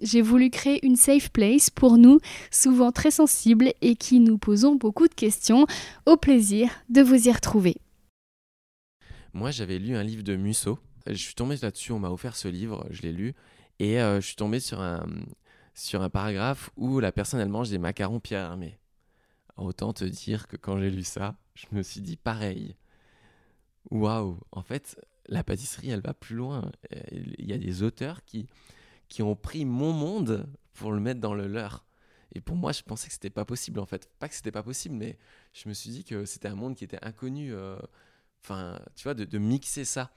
J'ai voulu créer une safe place pour nous, souvent très sensibles et qui nous posons beaucoup de questions. Au plaisir de vous y retrouver. Moi, j'avais lu un livre de Musso. Je suis tombé là-dessus, on m'a offert ce livre, je l'ai lu, et euh, je suis tombé sur un, sur un paragraphe où la personne, elle mange des macarons Pierre Hermé. Autant te dire que quand j'ai lu ça, je me suis dit pareil. Waouh, en fait, la pâtisserie, elle va plus loin. Il y a des auteurs qui, qui ont pris mon monde pour le mettre dans le leur. Et pour moi, je pensais que c'était pas possible en fait. Pas que c'était pas possible, mais je me suis dit que c'était un monde qui était inconnu. Euh, enfin, tu vois, de, de mixer ça.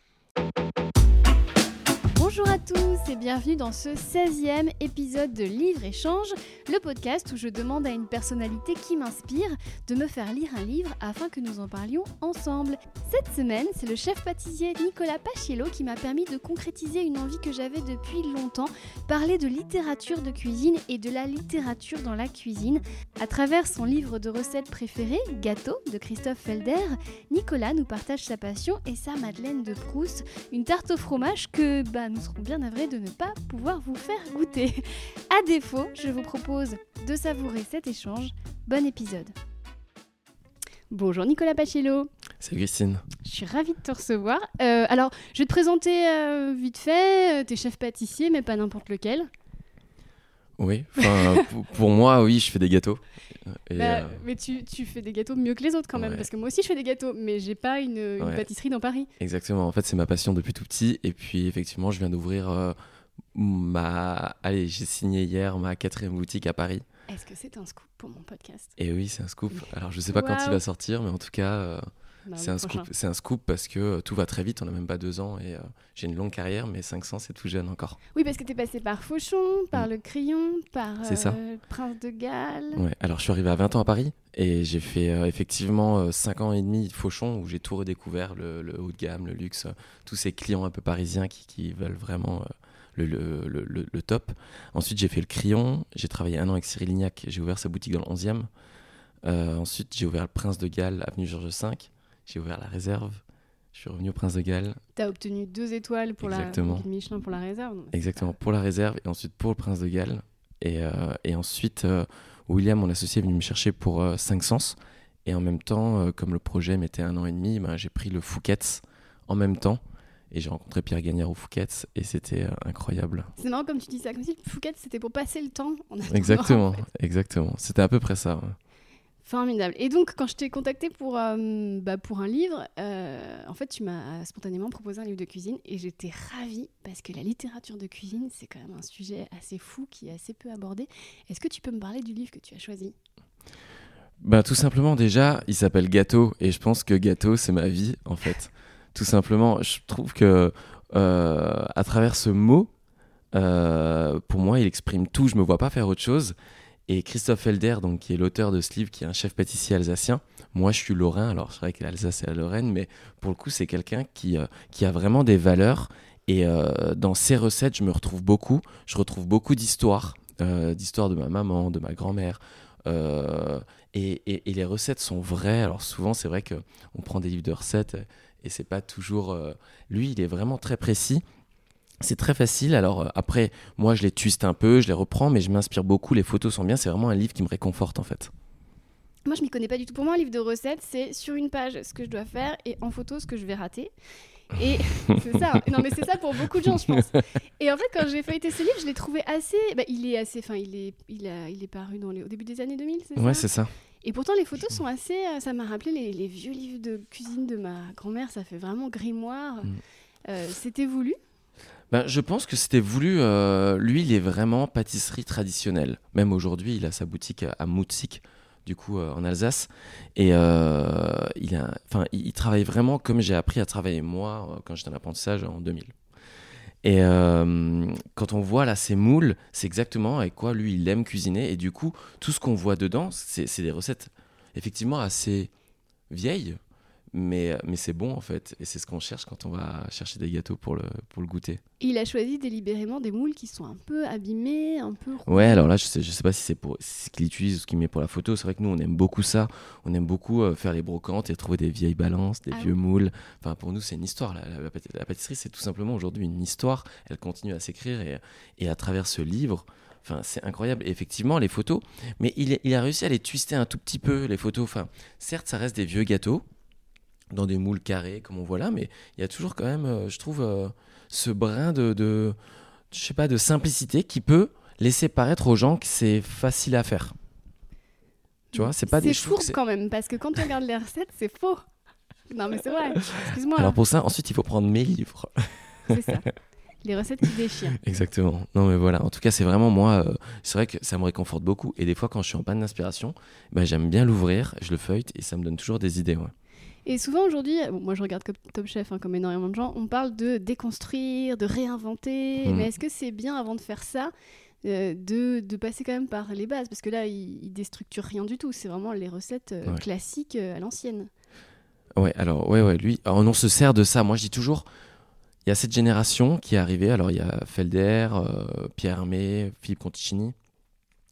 Bonjour à tous et bienvenue dans ce 16e épisode de Livre Échange, le podcast où je demande à une personnalité qui m'inspire de me faire lire un livre afin que nous en parlions ensemble. Cette semaine, c'est le chef pâtissier Nicolas Paciello qui m'a permis de concrétiser une envie que j'avais depuis longtemps, parler de littérature de cuisine et de la littérature dans la cuisine. À travers son livre de recettes préférées, Gâteau de Christophe Felder, Nicolas nous partage sa passion et sa Madeleine de Proust, une tarte au fromage que bah, nous serons bien navrés de ne pas pouvoir vous faire goûter. À défaut, je vous propose de savourer cet échange. Bon épisode. Bonjour Nicolas Pacello. Salut Christine. Je suis ravie de te recevoir. Euh, alors, je vais te présenter euh, vite fait. T'es chef pâtissier, mais pas n'importe lequel. Oui, pour, moi, oui, je fais des gâteaux. Et, Bah, euh, Mais tu, tu fais des gâteaux mieux que les autres quand même, Ouais. parce que moi aussi je fais des gâteaux, mais j'ai pas une, une Ouais. pâtisserie dans Paris. Exactement, en fait, c'est ma passion depuis tout petit. Et puis, effectivement, je viens d'ouvrir euh, ma. Allez, j'ai signé hier ma quatrième boutique à Paris. Est-ce que c'est un scoop pour mon podcast? Et oui, c'est un scoop. Alors, je sais pas quand il va sortir, mais en tout cas, euh, c'est un scoop. C'est un scoop parce que euh, tout va très vite. On a même pas deux ans et euh, j'ai une longue carrière, mais 500, c'est tout jeune encore. Oui, parce que t'es passé par Fauchon, par Mm. le Crayon, par C'est ça. euh, Prince de Galles. Ouais. Alors, je suis arrivé à 20 ans à Paris et j'ai fait euh, effectivement 5 ans et demi de Fauchon où j'ai tout redécouvert le, le haut de gamme, le luxe, euh, tous ces clients un peu parisiens qui, qui veulent vraiment euh, le, le- le- le- le top. Ensuite, j'ai fait le Crayon. J'ai travaillé un an avec Cyril Lignac. J'ai ouvert sa boutique dans le 11e. Euh, ensuite, j'ai ouvert le Prince de Galles, avenue Georges V. J'ai ouvert la réserve. Je suis revenu au Prince de Galles. T'as obtenu deux étoiles pour Exactement. la Michelin pour la réserve. non, Exactement, pour la réserve et ensuite pour le Prince de Galles. Et, euh, et ensuite, euh, William, mon associé, est venu me chercher pour euh, 5 Sens. Et en même temps, euh, comme le projet mettait un an et demi, ben, j'ai pris le Fouquet's en même temps. Et j'ai rencontré Pierre Gagnard au Fouquet's et c'était incroyable. C'est marrant comme tu dis ça, comme si Fouquet c'était pour passer le temps. en Exactement, en fait. exactement. C'était à peu près ça. ouais. Formidable. Et donc, quand je t'ai contacté pour, euh, bah, pour un livre, euh, en fait, tu m'as spontanément proposé un livre de cuisine et j'étais ravie parce que la littérature de cuisine, c'est quand même un sujet assez fou qui est assez peu abordé. Est-ce que tu peux me parler du livre que tu as choisi? Ben, tout simplement, déjà, il s'appelle Gâteau et je pense que Gâteau, c'est ma vie en fait. Tout simplement, je trouve que euh, à travers ce mot, pour moi, il exprime tout. Je me vois pas faire autre chose. Et Christophe Felder, donc, qui est l'auteur de ce livre, qui est un chef pâtissier alsacien, moi je suis lorrain, alors c'est vrai que l'Alsace et la Lorraine, mais pour le coup, c'est quelqu'un qui, euh, qui a vraiment des valeurs. Et euh, dans ses recettes, je me retrouve beaucoup. Je retrouve beaucoup d'histoires, euh, d'histoires de ma maman, de ma grand-mère. Et, et- les recettes sont vraies. Alors souvent, c'est vrai qu'on prend des livres de recettes et c'est pas toujours. Lui, il est vraiment très précis. C'est très facile. Alors euh, après, moi, je les twiste un peu, je les reprends, mais je m'inspire beaucoup. Les photos sont bien. C'est vraiment un livre qui me réconforte en fait. Moi, je m'y connais pas du tout. Pour moi, un livre de recettes, c'est sur une page ce que je dois faire et en photo ce que je vais rater. Et c'est ça. Non, mais c'est ça pour beaucoup de gens, je pense. Et en fait, quand j'ai feuilleté ce livre, je l'ai trouvé assez. bah, il est assez. Enfin, il est, il a, il est paru dans les, au début des années 2000, c'est Ouais, ça? c'est ça. Et pourtant, les photos sont assez. euh, ça m'a rappelé les, les vieux livres de cuisine de ma grand-mère. Ça fait vraiment grimoire. Mm. Euh, C'était voulu. Ben, je pense que c'était voulu. euh, lui, il est vraiment pâtisserie traditionnelle. Même aujourd'hui, il a sa boutique à, à Mutzig, du coup, euh, en Alsace. Et euh, il, il, il travaille vraiment comme j'ai appris à travailler moi quand j'étais en apprentissage en 2000. Et quand on voit là ces moules, c'est exactement avec quoi lui il aime cuisiner. Et du coup, tout ce qu'on voit dedans, c'est des recettes effectivement assez vieilles, mais, mais c'est bon en fait. Et c'est ce qu'on cherche quand on va chercher des gâteaux pour le, pour le goûter. Il a choisi délibérément des moules qui sont un peu abîmés, un peu. Ouais, alors là, je sais, je sais pas si c'est pour ce qu'il utilise ou ce qu'il met pour la photo. C'est vrai que nous, on aime beaucoup ça. On aime beaucoup euh, faire les brocantes et trouver des vieilles balances, des Ah vieux oui. moules. Enfin, pour nous, c'est une histoire. La, la- la pâti- la pâtisserie, c'est tout simplement aujourd'hui une histoire. Elle continue à s'écrire et, et à travers ce livre. Enfin, c'est incroyable. Et effectivement, les photos, mais il, il a réussi à les twister un tout petit peu, les photos. Enfin, certes, ça reste des vieux gâteaux dans des moules carrés, comme on voit là, mais il y a toujours quand même, euh, je trouve, euh, ce brin de, de, je sais pas, de simplicité qui peut laisser paraître aux gens que c'est facile à faire. Tu vois, c'est pas des C'est fourbe quand même, parce que quand on regarde les recettes, c'est faux. Non, mais c'est vrai. Excuse-moi. Alors pour ça, ensuite, il faut prendre mes livres. C'est ça. Les recettes qui déchirent. Exactement. Non, mais voilà. En tout cas, c'est vraiment moi. euh, c'est vrai que ça me réconforte beaucoup. Et des fois, quand je suis en panne d'inspiration, bah, j'aime bien l'ouvrir, je le feuillete et ça me donne toujours des idées. Ouais. Et souvent aujourd'hui, bon, moi je regarde Top Chef, hein, comme énormément de gens, on parle de déconstruire, de réinventer. Mhm. Mais est-ce que c'est bien avant de faire ça euh, de, de passer quand même par les bases? Parce que là, il, il déstructure rien du tout. C'est vraiment les recettes euh, Ouais. classiques euh, à l'ancienne. Ouais, alors, ouais, ouais, lui, alors, on se sert de ça. Moi, je dis toujours, il y a cette génération qui est arrivée. Alors, il y a Felder, euh, Pierre Hermé, Philippe Conticini,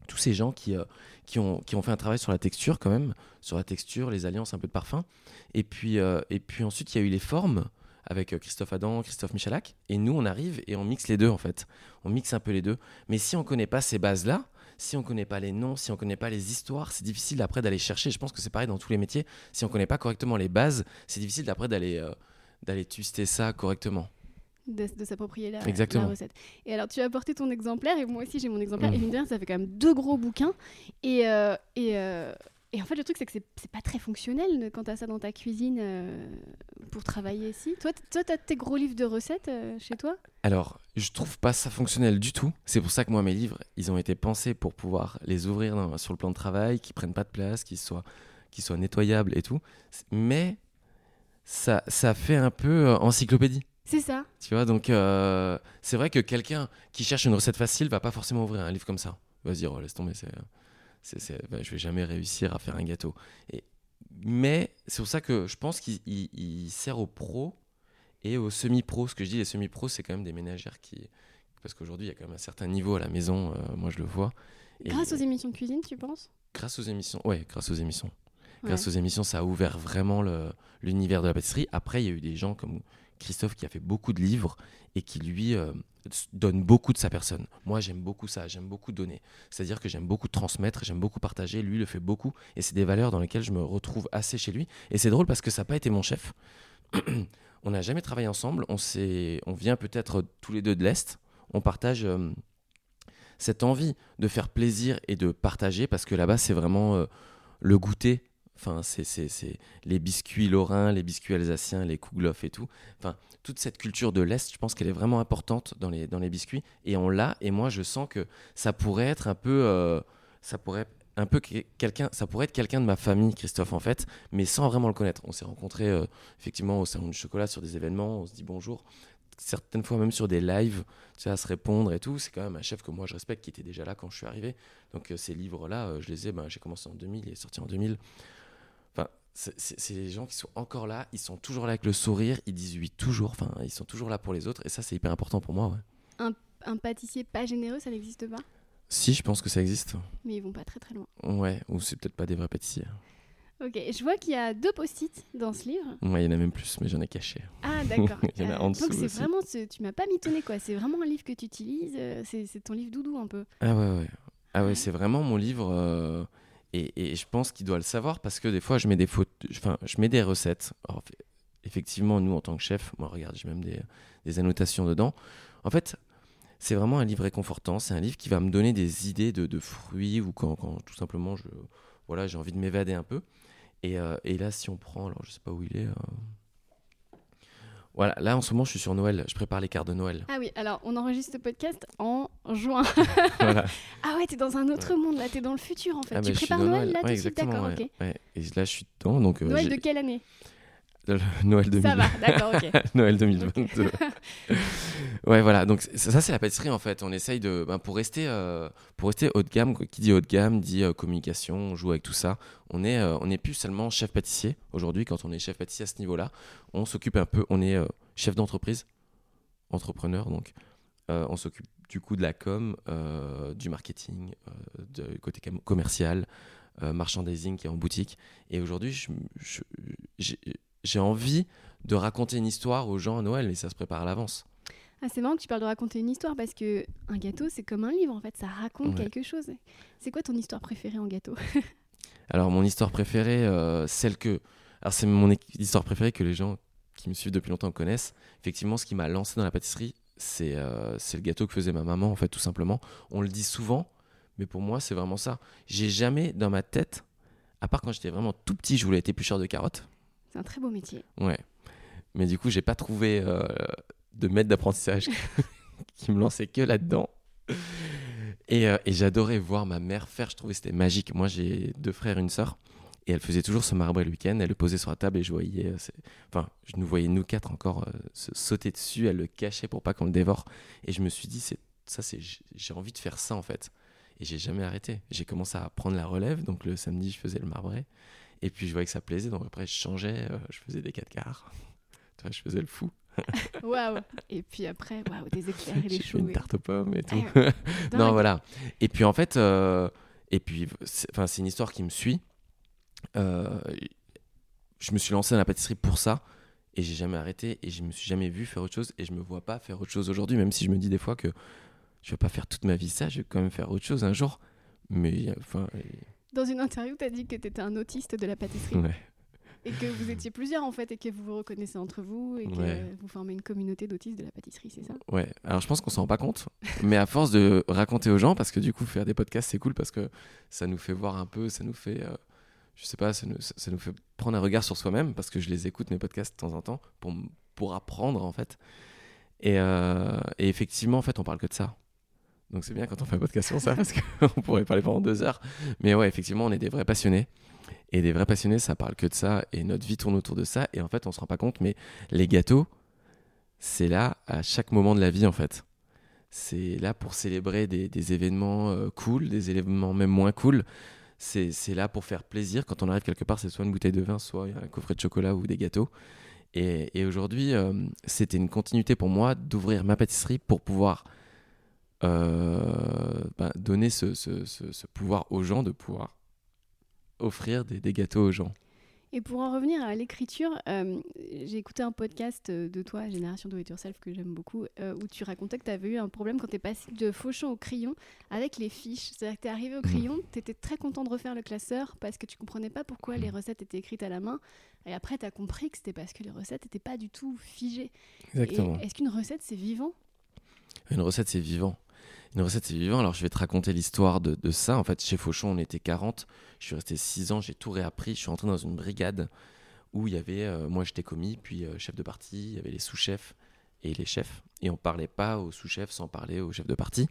tous ces gens qui, euh, qui, ont, qui ont fait un travail sur la texture, quand même, sur la texture, les alliances, un peu de parfum. Et puis, euh, et puis ensuite, il y a eu les formes avec euh, Christophe Adam, Christophe Michalak. Et nous, on arrive et on mixe les deux, en fait. On mixe un peu les deux. Mais si on connaît pas ces bases-là, si on connaît pas les noms, si on connaît pas les histoires, c'est difficile après d'aller chercher. Je pense que c'est pareil dans tous les métiers. Si on connaît pas correctement les bases, c'est difficile après d'aller euh, d'aller twister ça correctement. De, de s'approprier la, Exactement. la recette. Et alors, tu as apporté ton exemplaire, et moi aussi j'ai mon exemplaire, Mhm. et mine de rien, ça fait quand même deux gros bouquins. Et, euh, et, euh, et en fait, le truc, c'est que c'est pas très fonctionnel quand tu as ça dans ta cuisine euh, pour travailler ici. Toi, tu as tes gros livres de recettes chez toi? Alors, je trouve pas ça fonctionnel du tout. C'est pour ça que moi, mes livres, ils ont été pensés pour pouvoir les ouvrir dans- sur le plan de travail, qui prennent pas de place, qui soient, soient nettoyables et tout. Mais ça, ça fait un peu encyclopédie. C'est ça. Tu vois, donc euh, c'est vrai que quelqu'un qui cherche une recette facile va pas forcément ouvrir un livre comme ça. Va se dire, oh, laisse tomber, c'est, c'est, c'est- bah, je vais jamais réussir à faire un gâteau. Et, mais c'est pour ça que je pense qu'il il- il sert aux pros et aux semi-pros. Ce que je dis, les semi-pros, c'est quand même des ménagères qui. Parce qu'aujourd'hui, il y a quand même un certain niveau à la maison, euh, moi je le vois. Et Grâce aux émissions de cuisine, tu penses? Grâce aux émissions, ouais, grâce aux émissions. Ouais. Grâce aux émissions, ça a ouvert vraiment le- l'univers de la pâtisserie. Après, il y a eu des gens comme Christophe qui a fait beaucoup de livres et qui, lui, euh, donne beaucoup de sa personne. Moi, j'aime beaucoup ça, j'aime beaucoup donner. C'est-à-dire que j'aime beaucoup transmettre, j'aime beaucoup partager. Lui, le fait beaucoup et c'est des valeurs dans lesquelles je me retrouve assez chez lui. Et c'est drôle parce que ça n'a pas été mon chef. on n'a jamais travaillé ensemble. On, on vient peut-être tous les deux de l'Est. On partage. euh, cette envie de faire plaisir et de partager, parce que là-bas, c'est vraiment euh, le goûter. Enfin, c'est, les biscuits lorrains, les biscuits alsaciens, les kouglof et tout. Enfin, toute cette culture de l'Est, je pense qu'elle est vraiment importante dans les, dans les biscuits. Et on l'a, et moi, je sens que ça pourrait être un peu... euh, ça pourrait un peu que- quelqu'un ça pourrait être quelqu'un de ma famille Christophe en fait mais sans vraiment le connaître. On s'est rencontrés euh, effectivement au salon du chocolat sur des événements on se dit bonjour. Certaines fois même sur des lives tu sais, à se répondre et tout. C'est quand même un chef que moi je respecte qui était déjà là quand je suis arrivé. Donc euh, ces livres là je les ai ben, j'ai commencé en 2000 il est sorti en 2000 enfin c'est- les gens qui sont encore là ils sont toujours là avec le sourire ils disent oui toujours enfin ils sont toujours là pour les autres et ça c'est hyper important pour moi ouais. Un pâtissier pas généreux, ça n'existe pas? Si je pense que ça existe Mais ils vont pas très très loin. ouais ou c'est peut-être pas des vrais pâtissiers Ok, je vois qu'il y a deux post-it dans ce livre. ouais il y en a même plus mais j'en ai caché Ah d'accord. Il y en a en dessous donc c'est vraiment, ce- tu m'as pas mitonné quoi. C'est vraiment un livre que tu utilises. euh, C'est c'est ton livre doudou un peu. Ah ouais, ouais. Ah Ouais. ouais, c'est vraiment mon livre. euh, et, je pense qu'il doit le savoir parce que des fois, je mets des photos, enfin, je mets des recettes. Effectivement, nous, en tant que chef, moi, regarde, j'ai même des, annotations dedans. En fait, c'est vraiment un livre réconfortant. C'est un livre qui va me donner des idées de, fruits ou quand, tout simplement, voilà, j'ai envie de m'évader un peu. Et, euh, là, si on prend, alors je sais pas où il est. euh, Voilà, là en ce moment, je suis sur Noël. Je prépare les cartes de Noël. Ah oui, alors on enregistre ce podcast en juin. voilà. Ah ouais, t'es dans un autre monde là, t'es dans le futur en fait. Ah, tu bah, prépares dans Noël, là Ouais, tout de suite, exactement. d'accord, ouais, ok. ouais. Et là, je suis dedans. Donc, euh, Noël de quelle année? Noël 2000. Ça va, d'accord, ok. Noël 2022. ouais, voilà. Donc ça, ça, c'est la pâtisserie en fait. On essaye de, ben, pour rester, euh, pour rester haut de gamme. Qui dit haut de gamme dit euh, communication. On joue avec tout ça. On est, euh, on n'est plus seulement chef pâtissier aujourd'hui. Quand on est chef pâtissier à ce niveau-là, on s'occupe un peu. On est chef d'entreprise, entrepreneur. Donc, on s'occupe du coup de la com, du marketing, du côté commercial, merchandising qui est en boutique. Et aujourd'hui, je- je- j'ai envie de raconter une histoire aux gens à Noël et ça se prépare à l'avance. Ah, c'est marrant que tu parles de raconter une histoire parce que un gâteau, c'est comme un livre en fait, ça raconte Ouais. quelque chose. C'est quoi ton histoire préférée en gâteau? Alors, mon histoire préférée, euh, celle que. Alors, c'est mon histoire préférée que les gens qui me suivent depuis longtemps connaissent. Effectivement, ce qui m'a lancé dans la pâtisserie, c'est euh, c'est le gâteau que faisait ma maman, en fait, tout simplement. On le dit souvent, mais pour moi, c'est vraiment ça. J'ai jamais dans ma tête, à part quand j'étais vraiment tout petit, je voulais être éplucheur de carottes. C'est un très beau métier. Ouais. Mais du coup, j'ai pas trouvé euh, de maître d'apprentissage qui me lançait que là-dedans. Et, euh, et j'adorais voir ma mère faire, je trouvais c'était magique. Moi, j'ai deux frères une sœur. Et elle faisait toujours ce marbre le week-end. Elle le posait sur la table et je voyais. euh, Enfin, je nous voyais, nous quatre, encore se sauter dessus. Elle le cachait pour pas qu'on le dévore. Et je me suis dit, c'est ça, c'est j'ai envie de faire ça en fait. Et j'ai jamais arrêté. J'ai commencé à prendre la relève. Donc le samedi, je faisais le marbré. Et puis je voyais que ça plaisait. Donc après, je changeais. euh, je faisais des 4 quarts. Je faisais le fou. Waouh Et puis après, waouh, des éclairs et des choux. une tarte aux pommes et tout. Dingue. non, voilà. Et puis en fait, euh, et puis, c'est- enfin, c'est une histoire qui me suit. Euh, je me suis lancé dans la pâtisserie pour ça et j'ai jamais arrêté et je me suis jamais vu faire autre chose et je me vois pas faire autre chose aujourd'hui, même si je me dis des fois que je vais pas faire toute ma vie ça, je vais quand même faire autre chose un jour. Mais enfin, Dans une interview, tu as dit que tu étais un autiste de la pâtisserie ouais. et que vous étiez plusieurs en fait et que vous vous reconnaissez entre vous et que Ouais. vous formez une communauté d'autistes de la pâtisserie, c'est ça? Ouais, alors je pense qu'on s'en rend pas compte, mais à force de raconter aux gens, parce que du coup faire des podcasts c'est cool parce que ça nous fait voir un peu, ça nous fait, euh, je sais pas, ça nous, ça- ça nous fait prendre un regard sur soi-même parce que je les écoute mes podcasts de temps en temps pour, pour apprendre en fait. Et, euh, et effectivement en fait on parle que de ça. Donc c'est bien quand on fait un podcast sur ça parce qu'on pourrait parler pendant deux heures. Mais ouais, effectivement on est des vrais passionnés. Et des vrais passionnés ça parle que de ça et notre vie tourne autour de ça. Et en fait on se rend pas compte, mais les gâteaux c'est là à chaque moment de la vie en fait. C'est là pour célébrer des, événements euh, cool, des événements même moins cool. C'est là pour faire plaisir. Quand on arrive quelque part, c'est soit une bouteille de vin, soit un coffret de chocolat ou des gâteaux. Et, et aujourd'hui, euh, c'était une continuité pour moi d'ouvrir ma pâtisserie pour pouvoir euh, ben, donner ce, ce- ce- ce pouvoir aux gens, de pouvoir offrir des, des gâteaux aux gens. Et pour en revenir à l'écriture, euh, j'ai écouté un podcast euh, de toi, Génération Do It Yourself, que j'aime beaucoup, euh, où tu racontais que tu avais eu un problème quand tu es passé de fauchant au crayon avec les fiches. C'est-à-dire que tu es arrivé au crayon, tu étais très content de refaire le classeur parce que tu comprenais pas pourquoi les recettes étaient écrites à la main. Et après, tu as compris que c'était parce que les recettes n'étaient pas du tout figées. Et Est-ce qu'une recette, c'est vivant? Une recette, c'est vivant. Une recette, c'est vivant. Alors, je vais te raconter l'histoire de, ça. En fait, chez Fauchon, on était 40. Je suis resté 6 ans. J'ai tout réappris. Je suis entré dans une brigade où il y avait, euh, moi, j'étais commis, puis euh, chef de partie. Il y avait les sous-chefs et les chefs. Et on parlait pas aux sous-chefs sans parler aux chefs de partie.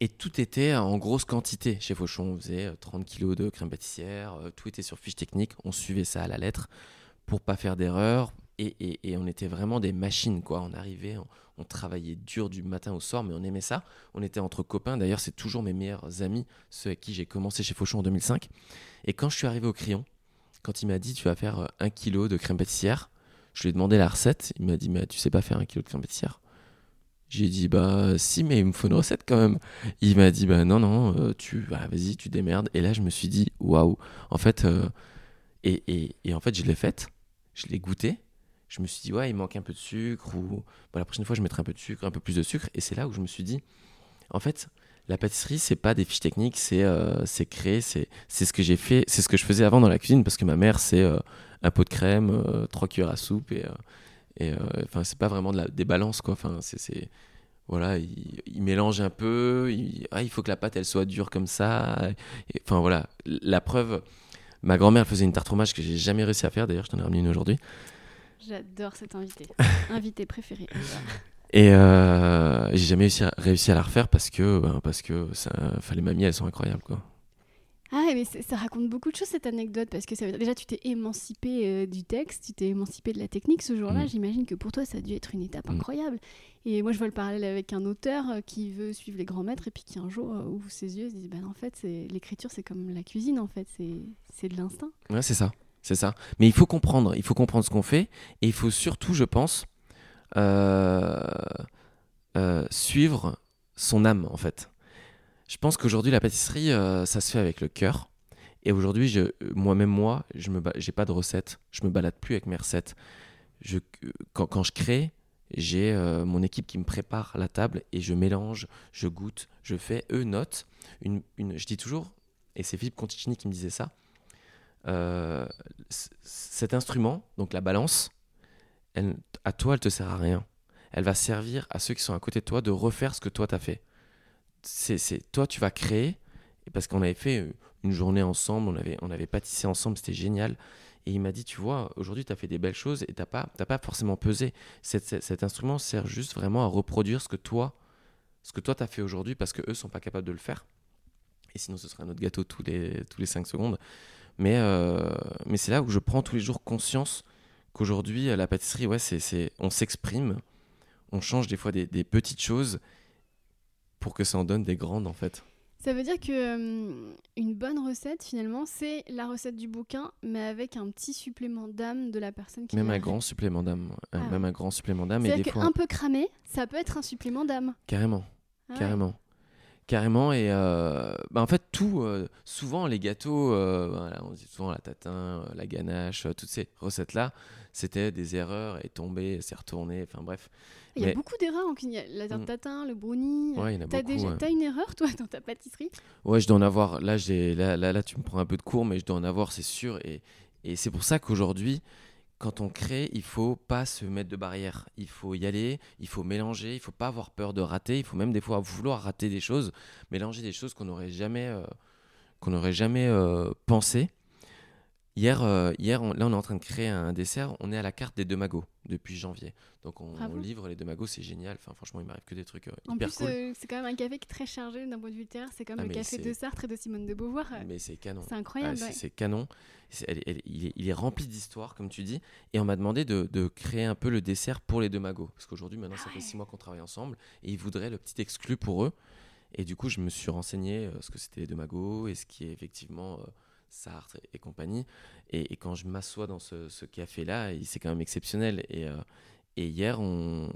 Et tout était en grosse quantité. Chez Fauchon, on faisait euh, 30 kilos de crème pâtissière. euh, Tout était sur fiche technique. On suivait ça à la lettre pour pas faire d'erreur. Et, on était vraiment des machines, quoi. On arrivait, on, travaillait dur du matin au soir, mais on aimait ça. On était entre copains. D'ailleurs, c'est toujours mes meilleurs amis, ceux avec qui j'ai commencé chez Fauchon en 2005. Et quand je suis arrivé au crayon, quand il m'a dit tu vas faire euh, un kilo de crème pâtissière, je lui ai demandé la recette. Il m'a dit mais tu sais pas faire un kilo de crème pâtissière? J'ai dit bah si, mais il me faut une recette quand même. Il m'a dit bah non non, euh, tu bah, vas-y tu démerdes. Et là je me suis dit waouh. En fait euh, et, en fait je l'ai faite, je l'ai goûté. Je me suis dit ouais il manque un peu de sucre ou bah, la prochaine fois je mettrai un peu de sucre, un peu plus de sucre. Et c'est là où je me suis dit en fait la pâtisserie c'est pas des fiches techniques, c'est euh, créer, c'est ce que j'ai fait, c'est ce que je faisais avant dans la cuisine parce que ma mère c'est euh, un pot de crème, euh, trois cuillères à soupe et euh, enfin c'est pas vraiment de la, des balances quoi. Enfin c'est voilà il, il mélange un peu, il, ah, il faut que la pâte elle soit dure comme ça. Enfin voilà la preuve. Ma grand-mère faisait une tarte fromage que j'ai jamais réussi à faire. D'ailleurs je t'en ai ramené une aujourd'hui. J'adore cet invité. invité préféré. Et euh, j'ai jamais réussi à, réussi à la refaire parce que ben, parce que ça, enfin, les mamies elles sont incroyables quoi. Ah, mais ça raconte beaucoup de choses cette anecdote parce que ça déjà tu t'es émancipé euh, du texte, tu t'es émancipé de la technique ce jour-là. Mm. J'imagine que pour toi ça a dû être une étape Mm. incroyable. Et moi je vois le parallèle avec un auteur euh, qui veut suivre les grands maîtres et puis qui un jour euh, ouvre ses yeux et se dit ben en fait l'écriture c'est comme la cuisine en fait c'est c'est de l'instinct. Ouais, c'est ça, c'est ça. Mais il faut comprendre, il faut comprendre ce qu'on fait, et il faut surtout, je pense, euh, euh, suivre son âme, en fait. Je pense qu'aujourd'hui, la pâtisserie, euh, ça se fait avec le cœur. Et aujourd'hui, moi-même, moi, je me, j'ai pas de recette. Je me balade plus avec mes recettes. Quand, je crée, j'ai mon équipe qui me prépare la table et je mélange, je goûte, je fais. Eux notent. Une, une, je dis toujours, et c'est Philippe Conticini qui me disait ça. Euh, cet instrument, donc la balance, elle, à toi, elle te sert à rien. Elle va servir à ceux qui sont à côté de toi de refaire ce que toi t'as fait. C'est, toi, tu vas créer, parce qu'on avait fait euh, une journée ensemble, on avait, on avait pâtissé ensemble, c'était génial. Et il m'a dit, tu vois, aujourd'hui, tu as fait des belles choses et tu n'as pas, t'as pas forcément pesé. Cet, instrument sert juste vraiment à reproduire ce que toi, ce que toi, tu as fait aujourd'hui parce qu'eux ne sont pas capables de le faire. Et sinon, ce serait un autre gâteau tous les, tous les 5 secondes. Mais, euh, mais c'est là où je prends tous les jours conscience qu'aujourd'hui, à la pâtisserie, ouais, c'est, c'est, on s'exprime, on change des fois des, des petites choses pour que ça en donne des grandes, en fait. Ça veut dire que hum, une bonne recette finalement c'est la recette du bouquin mais avec un petit supplément d'âme de la personne qui Même l'a un grand supplément d'âme. Ah Même un grand supplément d'âme. Et des C'est-à-dire fois, qu'un peu cramé, ça peut être un supplément d'âme. carrément. Ah ouais. Carrément. Carrément. Et euh, bah, en fait, tout, euh, souvent, les gâteaux, euh, voilà, on dit souvent la tatin, la ganache, toutes ces recettes-là, c'était des erreurs et tombé, c'est retourné, enfin bref. Il y a Mais- beaucoup d'erreurs en cuisine. La tarte Mm. tatin, le brownie. Ouais, il y en a T'as beaucoup. déjà... ouais. t'as une erreur toi dans ta pâtisserie? Ouais, je dois en avoir. Là, j'ai, là, là, là, tu me prends un peu de cours, mais je dois en avoir, c'est sûr. Et, et c'est pour ça qu'aujourd'hui, quand on crée, il faut pas se mettre de barrière. Il faut y aller, il faut mélanger, il faut pas avoir peur de rater. Il faut même des fois vouloir rater des choses, mélanger des choses qu'on n'aurait jamais, euh, qu'on n'aurait jamais euh. Hier, euh, hier on- là, on est en train de créer un dessert. On est à la carte des deux magots depuis janvier. Donc, on, livre les deux magots, c'est génial. Enfin, franchement, il m'arrive que des trucs euh, En hyper plus, cool. euh, c'est quand même un café qui est très chargé d'un point de vue littéraire. C'est comme Ah, le café de Sartre et de Simone de Beauvoir. Mais c'est canon. C'est Ah, incroyable. c'est ouais. c'est canon. C'est- elle- elle- il, est, il est rempli d'histoires, comme tu dis. Et on m'a demandé de, de créer un peu le dessert pour les deux magots. Parce qu'aujourd'hui, maintenant, ça Ah fait six mois qu'on travaille ensemble. Et ils voudraient le petit exclu pour eux. Et du coup, je me suis renseigné ce que c'était les deux magots et ce qui est effectivement Sartre et, compagnie. Et, quand je m'assois dans ce, café-là, c'est quand même exceptionnel. Et, euh, et hier, on...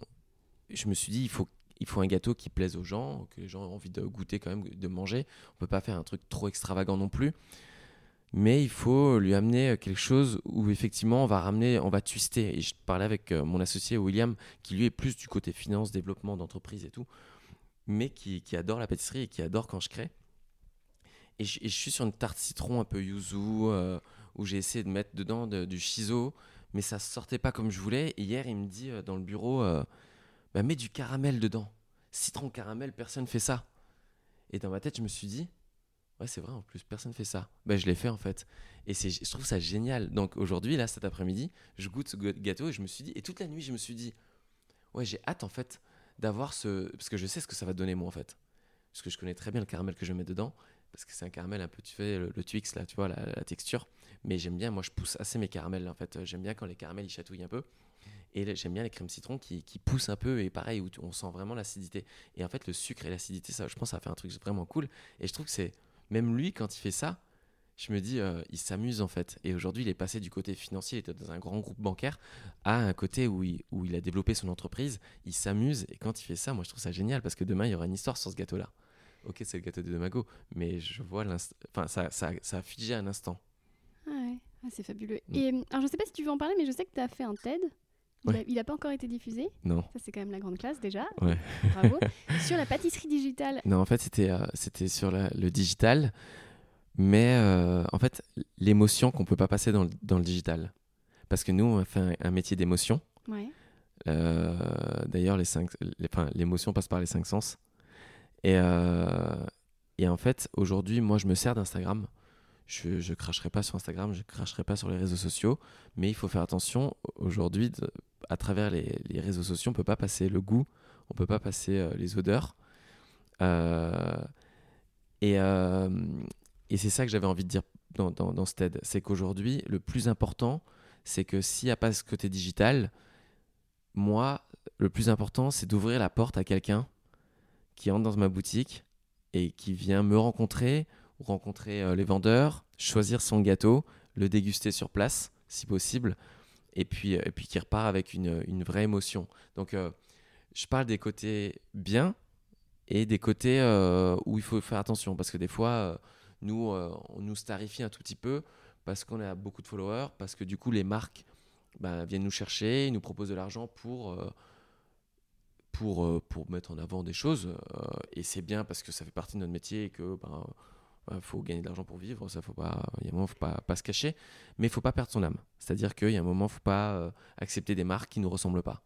je me suis dit, il faut, il faut un gâteau qui plaise aux gens, que les gens aient envie de goûter quand même, de manger. On peut pas faire un truc trop extravagant non plus. Mais il faut lui amener quelque chose où effectivement on va ramener, on va twister. Et je parlais avec euh, mon associé William, qui lui est plus du côté finance, développement d'entreprise et tout, mais qui adore la pâtisserie et qui adore quand je crée. Et je, suis sur une tarte citron un peu yuzu, euh, où j'ai essayé de mettre dedans de- du shiso, mais ça sortait pas comme je voulais. Et hier, il me dit euh, dans le bureau, euh, bah, mets du caramel dedans. Citron caramel, personne fait ça. Et dans ma tête, je me suis dit, ouais, c'est vrai, en plus, personne fait ça. Bah, je l'ai fait en fait. Et je trouve ça génial. Donc aujourd'hui, là, cet après-midi, je goûte ce gâteau et je me suis dit, et toute la nuit, je me suis dit, ouais, j'ai hâte en fait d'avoir ce. Parce que je sais ce que ça va donner moi en fait. Parce que je connais très bien le caramel que je mets dedans. Parce que c'est un caramel un peu, tu fais le, Twix là, tu vois, la, texture. Mais j'aime bien, moi je pousse assez mes caramels en fait. J'aime bien quand les caramels ils chatouillent un peu. Et j'aime bien les crèmes citron qui, qui poussent un peu et pareil, où on sent vraiment l'acidité. Et en fait, le sucre et l'acidité, ça, je pense, ça fait un truc vraiment cool. Et je trouve que c'est. Même lui, quand il fait ça, je me dis, euh, il s'amuse en fait. Et aujourd'hui, il est passé du côté financier, il était dans un grand groupe bancaire, à un côté où il, où il a développé son entreprise. Il s'amuse. Et quand il fait ça, moi, je trouve ça génial parce que demain, il y aura une histoire sur ce gâteau-là. Ok, c'est le gâteau de Demago, mais je vois l'instant. Enfin, ça, ça, ça a figé un instant. Ah ouais, Ah, c'est fabuleux. Mm. Et alors, je sais pas si tu veux en parler, mais je sais que tu as fait un TED. Il, Ouais. a, il a pas encore été diffusé. Non. Ça, c'est quand même la grande classe déjà. Ouais. Bravo. Sur la pâtisserie digitale. Non, en fait, c'était euh, c'était sur la- le digital, mais euh, en fait, l'émotion qu'on peut pas passer dans le, dans le digital. Parce que nous, on a fait un, un métier d'émotion. Ouais. Euh, D'ailleurs, les cinq, les- l'émotion passe par les cinq sens. Et, euh, et en fait, aujourd'hui, moi, je me sers d'Instagram. Je, je cracherai pas sur Instagram, je cracherai pas sur les réseaux sociaux, mais il faut faire attention. Aujourd'hui, à travers les, les réseaux sociaux, on peut pas passer le goût, on peut pas passer euh, les odeurs. Euh, et, et c'est ça que j'avais envie de dire dans, dans, dans ce TED. C'est qu'aujourd'hui, le plus important, c'est que s'il n'y a pas ce côté digital, moi, le plus important, c'est d'ouvrir la porte à quelqu'un qui entre dans ma boutique et qui vient me rencontrer ou rencontrer euh, les vendeurs, choisir son gâteau, le déguster sur place, si possible, et puis, et puis qui repart avec une, une vraie émotion. Donc, euh, je parle des côtés bien et des côtés euh, où il faut faire attention, parce que des fois, euh, nous, euh, on nous starifie un tout petit peu, parce qu'on a beaucoup de followers, parce que du coup, les marques ben, viennent nous chercher, ils nous proposent de l'argent pour... pour, euh, pour mettre en avant des choses euh, et c'est bien parce que ça fait partie de notre métier et que ben, faut gagner de l'argent pour vivre, ça faut pas, il y a un moment faut pas, pas se cacher, mais il faut pas perdre son âme. C'est-à-dire qu'il y a un moment faut pas euh, accepter des marques qui nous ressemblent pas.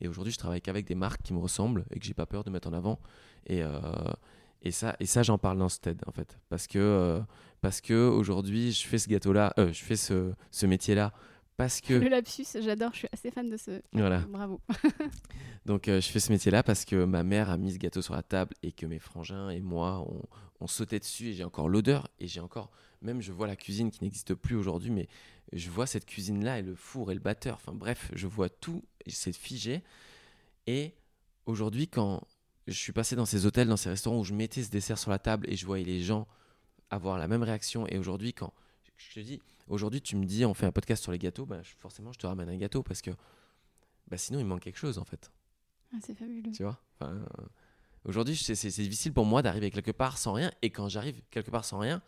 Et aujourd'hui, je travaille qu'avec des marques qui me ressemblent et que j'ai pas peur de mettre en avant. Et, et ça, et ça j'en parle dans ce TED en fait, parce que parce que aujourd'hui, je fais ce gâteau-là, je fais ce, ce métier-là parce que Le lapsus, j'adore, je suis assez fan de ce. voilà. Bravo. Donc euh, je fais ce métier-là parce que ma mère a mis ce gâteau sur la table et que mes frangins et moi on, on sautait dessus et j'ai encore l'odeur et j'ai encore même je vois la cuisine qui n'existe plus aujourd'hui mais je vois cette cuisine là et le four et le batteur enfin bref je vois tout et c'est figé et aujourd'hui quand je suis passé dans ces hôtels dans ces restaurants où je mettais ce dessert sur la table et je voyais les gens avoir la même réaction et aujourd'hui quand je te dis aujourd'hui tu me dis on fait un podcast sur les gâteaux bah, je- forcément je te ramène un gâteau parce que bah, sinon il manque quelque chose en fait. Ah, c'est fabuleux. tu vois? Enfin, euh, aujourd'hui c'est difficile pour moi d'arriver quelque part sans rien et quand j'arrive quelque part sans rien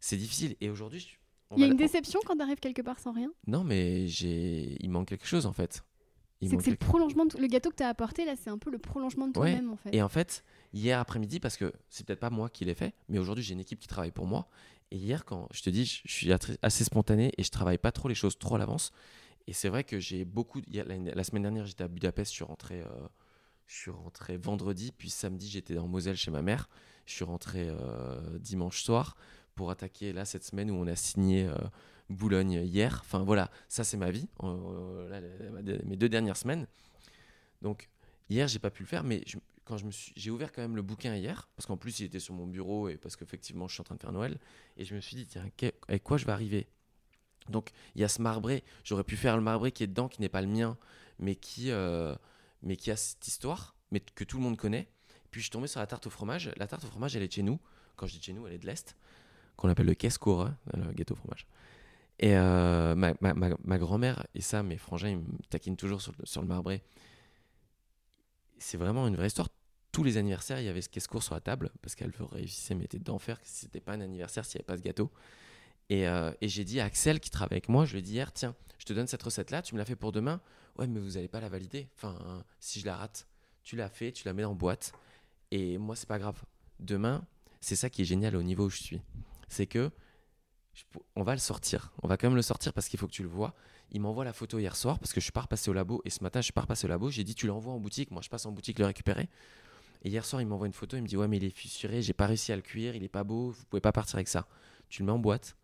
c'est difficile. Et aujourd'hui Il y a une déception quand t'arrives quelque part sans rien? Non mais j'ai il manque quelque chose en fait C'est que c'est le prolongement de Le gâteau que t'as apporté là, c'est un peu le prolongement de Ouais. toi-même en fait. et en fait hier après-midi parce que c'est peut-être pas moi qui l'ai fait mais aujourd'hui j'ai une équipe qui travaille pour moi et hier quand je te dis je suis assez spontané et je travaille pas trop les choses trop à l'avance et c'est vrai que j'ai beaucoup la semaine dernière j'étais à Budapest je suis rentré euh, je suis rentré vendredi puis samedi j'étais en Moselle chez ma mère je suis rentré euh, dimanche soir pour attaquer là cette semaine où on a signé euh, Boulogne hier. Enfin voilà ça c'est ma vie euh, mes deux dernières semaines. Donc hier j'ai pas pu le faire mais quand je me suis j'ai ouvert quand même le bouquin hier parce qu'en plus il était sur mon bureau et parce qu'effectivement je suis en train de faire Noël et je me suis dit tiens avec quoi je vais arriver? Donc il y a ce marbré j'aurais pu faire le marbré qui est dedans qui n'est pas le mien mais qui euh, mais qui a cette histoire mais que tout le monde connaît. Puis je suis tombé sur la tarte au fromage. La tarte au fromage elle est chez nous. Quand je dis chez nous elle est de l'est qu'on appelle le caisse-cour hein, le gâteau au fromage et euh, ma, ma, ma, grand-mère et ça mes frangins ils me taquinent toujours sur le, sur le marbré c'est vraiment une vraie histoire. Tous les anniversaires, il y avait ce casse-court sur la table parce qu'elle réussissait, mais était d'enfer que c'était pas un anniversaire s'il n'y avait pas ce gâteau. Et, euh, et j'ai dit à Axel qui travaille avec moi, je lui ai dit hier, tiens, je te donne cette recette-là, tu me la fais pour demain? Ouais, mais vous n'allez pas la valider. Enfin, si je la rate, tu la fais, tu la mets en boîte. Et moi, c'est pas grave. Demain, c'est ça qui est génial au niveau où je suis. C'est que je on va le sortir. On va quand même le sortir parce qu'il faut que tu le vois. Il m'envoie la photo hier soir parce que je suis pas repassé au labo et ce matin je suis pas repassé au labo. J'ai dit tu l'envoies en boutique. Moi je passe en boutique le récupérer. Et hier soir il m'envoie une photo. Il me dit ouais mais il est fissuré. J'ai pas réussi à le cuire. Il est pas beau. Vous pouvez pas partir avec ça. Tu le mets en boîte.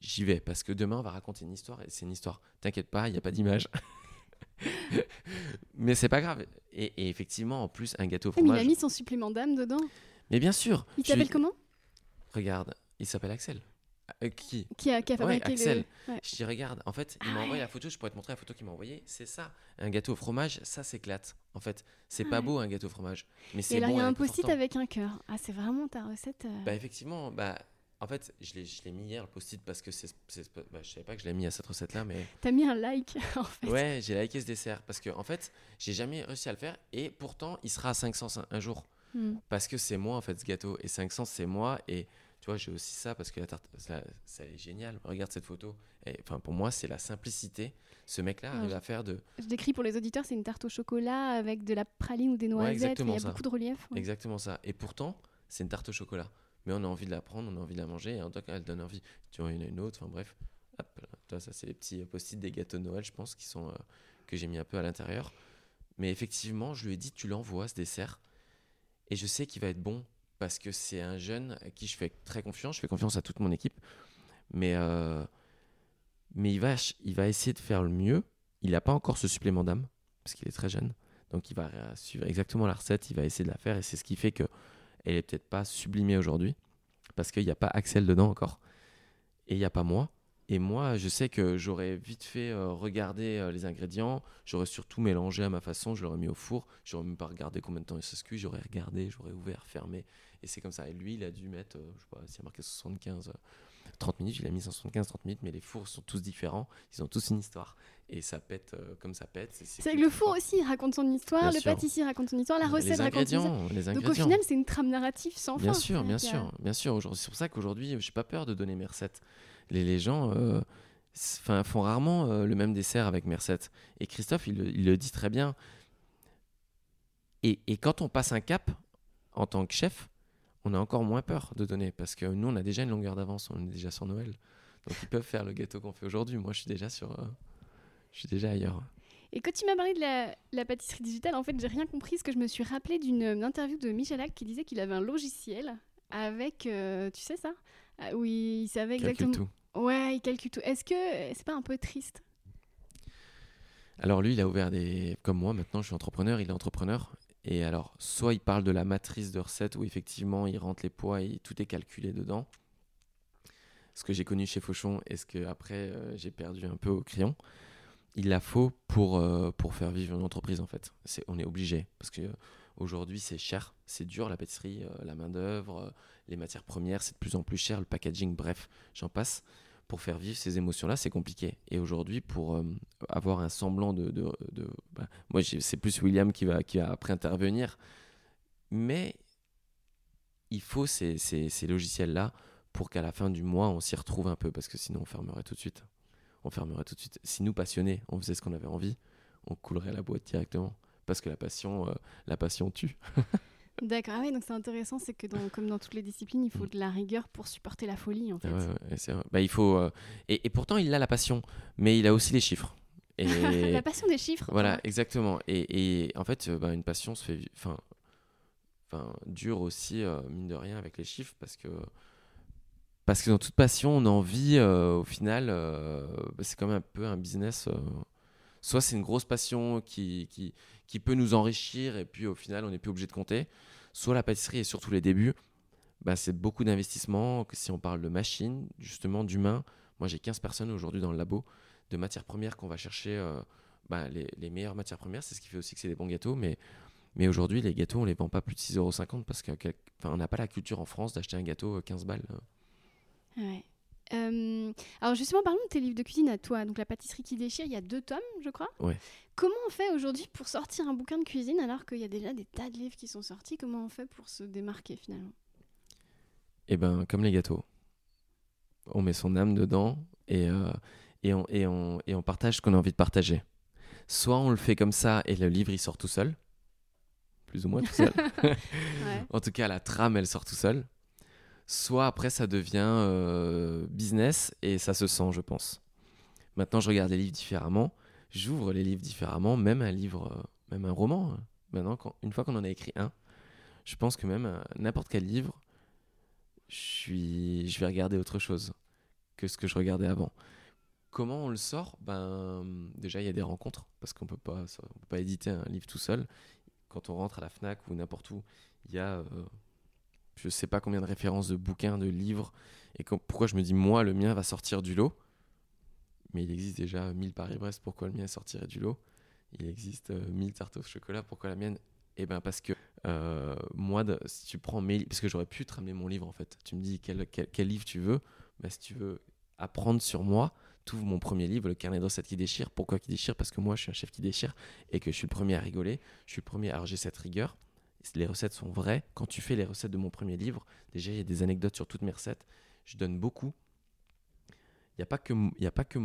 J'y vais parce que demain on va raconter une histoire et c'est une histoire. T'inquiète pas, il y a pas d'image. mais c'est pas grave. Et, et effectivement en plus un gâteau au mais il a mis son supplément d'âme dedans. Mais bien sûr. Il lui- comment? Regarde, il s'appelle Axel. Euh, qui qui a, qui a Ouais, fabriqué Axel. le. Ouais. Je dis, regarde, en fait, il m'a Ah envoyé ouais. la photo, je pourrais te montrer la photo qu'il m'a envoyée. C'est ça, un gâteau au fromage, ça s'éclate. En fait, c'est Ah pas beau un gâteau au fromage, mais Et c'est là, bon. il y a un post-it avec un cœur. Ah, c'est vraiment ta recette. euh, Bah, effectivement, bah, en fait, je l'ai je l'ai mis hier le post-it parce que c'est. bah, je savais pas que je l'ai mis à cette recette-là, mais. T'as mis un like en fait. Ouais, j'ai liké ce dessert parce que, en fait, j'ai jamais réussi à le faire et pourtant, il sera à 500 un- un jour. Hmm. Parce que c'est moi en fait ce gâteau et 500 c'est moi et tu vois j'ai aussi ça parce que la tarte ça, ça est génial regarde cette photo enfin pour moi c'est la simplicité ce mec là Ah, arrive je- à faire de Je décris pour les auditeurs, c'est une tarte au chocolat avec de la praline ou des noisettes. et il y a ça. beaucoup de relief. ouais. exactement ça et pourtant c'est une tarte au chocolat mais on a envie de la prendre on a envie de la manger et en tout cas elle donne envie tu vois il y en a une autre enfin bref Hop, là. Toi, ça c'est les petits post-it des gâteaux de Noël je pense qui sont euh, que j'ai mis un peu à l'intérieur mais effectivement je lui ai dit tu l'envoies ce dessert et je sais qu'il va être bon parce que c'est un jeune à qui je fais très confiance, je fais confiance à toute mon équipe, mais, euh, mais il, va, il va essayer de faire le mieux. Il n'a pas encore ce supplément d'âme parce qu'il est très jeune, donc il va euh, suivre exactement la recette, il va essayer de la faire et c'est ce qui fait que elle est peut-être pas sublimée aujourd'hui parce qu'il n'y a pas Axel dedans encore. Et il n'y a pas moi. Et moi, je sais que j'aurais vite fait euh, regarder euh, les ingrédients, j'aurais surtout mélangé à ma façon, je l'aurais mis au four, j'aurais même pas regardé combien de temps il se cuit, j'aurais regardé, j'aurais ouvert, fermé, et c'est comme ça. Et lui, il a dû mettre, euh, je sais pas, s'il a marqué 75, 30 minutes, il a mis 175, 30 minutes, mais les fours sont tous différents, ils ont tous une histoire, et ça pète comme ça pète. C'est que le four aussi raconte son histoire, le pâtissier raconte son histoire, la recette raconte son histoire. Les ingrédients. Donc au final, c'est une trame narrative sans bien fin. Sûr, bien sûr, bien sûr, C'est pour ça qu'aujourd'hui, j'ai pas peur de donner mes recettes. Les, les gens enfin, font rarement euh, le même dessert avec Merced. Et Christophe, il, le dit très bien. Et, et, quand on passe un cap en tant que chef, on a encore moins peur de donner parce que nous, on a déjà une longueur d'avance, on est déjà sur Noël. Donc ils peuvent faire le gâteau qu'on fait aujourd'hui. Moi, je suis déjà sur, euh, je suis déjà ailleurs. Et quand tu m'as parlé de la, pâtisserie digitale, en fait, j'ai rien compris parce que je me suis rappelé d'une interview de Michel Hack qui disait qu'il avait un logiciel avec, euh, tu sais ça, où il savait exactement. Tout. Ouais, il calcule tout. Est-ce que c'est pas un peu triste? Alors lui, il a ouvert des... Comme moi, maintenant, je suis entrepreneur, il est entrepreneur. Et alors, soit il parle de la matrice de recettes où effectivement, il rentre les poids et tout est calculé dedans. Ce que j'ai connu chez Fauchon et ce que après euh, j'ai perdu un peu au crayon. Il la faut pour, euh, pour faire vivre une entreprise en fait. On est obligé parce que Aujourd'hui, c'est cher, c'est dur la pâtisserie, euh, la main-d'œuvre, euh, les matières premières, c'est de plus en plus cher, le packaging, bref, j'en passe. Pour faire vivre ces émotions-là, c'est compliqué. Et aujourd'hui, pour euh, avoir un semblant de. de, bah, moi, c'est plus William qui va, qui va après intervenir. Mais il faut ces, ces, ces logiciels-là pour qu'à la fin du mois, on s'y retrouve un peu, parce que sinon, on fermerait tout de suite. On fermerait tout de suite. Si nous, passionnés, on faisait ce qu'on avait envie, on coulerait la boîte directement parce que la passion, euh, la passion tue. D'accord, ah donc c'est intéressant, c'est que comme dans toutes les disciplines, il faut mm. de la rigueur pour supporter la folie en fait. bah, il faut, euh, et, pourtant il a la passion, mais il a aussi les chiffres. Et... la passion des chiffres. Voilà, exactement. Et, en fait, euh, bah, une passion se fait, enfin, enfin, dure aussi mine de rien avec les chiffres parce que parce que dans toute passion, on a envie, au final, bah, c'est comme un peu un business soit c'est une grosse passion qui, qui, peut nous enrichir et puis au final on n'est plus obligé de compter, soit la pâtisserie et surtout les débuts, bah, c'est beaucoup d'investissement. Si on parle de machines, justement d'humains, moi j'ai 15 personnes aujourd'hui dans le labo de matières premières qu'on va chercher. Euh, bah, les, les, meilleures matières premières, c'est ce qui fait aussi que c'est des bons gâteaux, mais, mais aujourd'hui les gâteaux on les vend pas plus de 6,50€ parce qu'on n'a pas la culture en France d'acheter un gâteau 15 balles. Ouais. Euh, alors justement, parlons de tes livres de cuisine à toi. Donc la pâtisserie qui déchire, il y a deux tomes, je crois. Ouais. Comment on fait aujourd'hui pour sortir un bouquin de cuisine alors qu'il y a déjà des tas de livres qui sont sortis? Comment on fait pour se démarquer finalement? Eh ben, comme les gâteaux. On met son âme dedans et, euh, et, on, et, on, et on partage ce qu'on a envie de partager. Soit on le fait comme ça et le livre il sort tout seul, plus ou moins tout seul. en tout cas, la trame elle sort tout seul soit après ça devient euh, business et ça se sent, je pense. Maintenant, je regarde les livres différemment, j'ouvre les livres différemment, même un livre, euh, même un roman. Hein. Maintenant, une fois qu'on en a écrit un, je pense que même euh, n'importe quel livre, je, suis, je vais regarder autre chose que ce que je regardais avant. Comment on le sort? Ben déjà il y a des rencontres parce qu'on peut pas, peut pas éditer un livre tout seul. Quand on rentre à la Fnac ou n'importe où, il y a je sais pas combien de références de bouquins, de livres, et pourquoi je me dis, moi, le mien va sortir du lot. Mais il existe déjà 1000 Paris-Brest, pourquoi le mien sortirait du lot? Il existe 1000 euh, tartes au chocolat, pourquoi la mienne? Eh bien, parce que euh, moi, si tu prends mes parce que j'aurais pu te ramener mon livre en fait. Tu me dis quel, quel, livre tu veux, bah, si tu veux apprendre sur moi, tout mon premier livre, le carnet de recettes qui déchire. Pourquoi qui déchire? Parce que moi, je suis un chef qui déchire et que je suis le premier à rigoler. Je suis le premier. Alors j'ai cette rigueur les recettes sont vraies. Quand tu fais les recettes de mon premier livre, déjà il y a des anecdotes sur toutes mes recettes. Je donne beaucoup. Il n'y a pas que y a pas que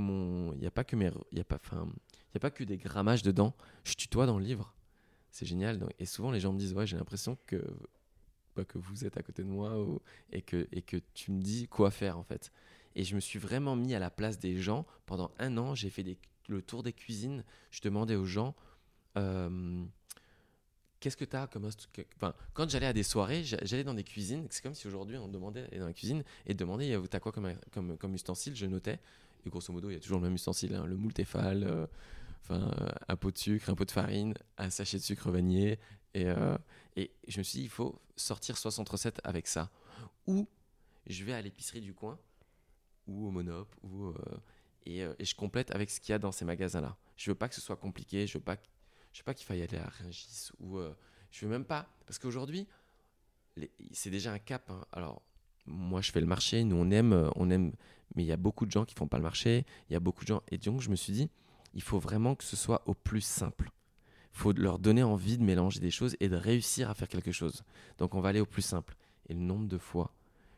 y a pas que y a pas a pas que des grammages dedans. Je tutoie dans le livre. C'est génial. Et souvent les gens me disent ouais j'ai l'impression que bah, que vous êtes à côté de moi et que et que tu me dis quoi faire en fait. Et je me suis vraiment mis à la place des gens pendant un an. J'ai fait le tour des cuisines. Je demandais aux gens. Qu'est-ce que tu as comme quand j'allais à des soirées, j'allais dans des cuisines, c'est comme si aujourd'hui on demandait dans la cuisine et demandait t'as quoi comme, comme, comme, ustensile, je notais et grosso modo il y a toujours le même ustensile, hein, le moule Tefal, euh, enfin un pot de sucre, un pot de farine, un sachet de sucre vanillé et, euh, je me suis dit il faut sortir 60 recettes avec ça ou je vais à l'épicerie du coin ou au Monop ou euh, et, euh, et je complète avec ce qu'il y a dans ces magasins-là. Je veux pas que ce soit compliqué, je veux pas, je veux pas qu'il faille aller à Rungis ou euh, je veux même pas parce qu'aujourd'hui c'est déjà un cap. hein. Alors moi je fais le marché, nous on aime, euh, on aime, mais il y a beaucoup de gens qui font pas le marché. Il y a beaucoup de gens et donc je me suis dit il faut vraiment que ce soit au plus simple. Il faut leur donner envie de mélanger des choses et de réussir à faire quelque chose. Donc on va aller au plus simple. Et le nombre de fois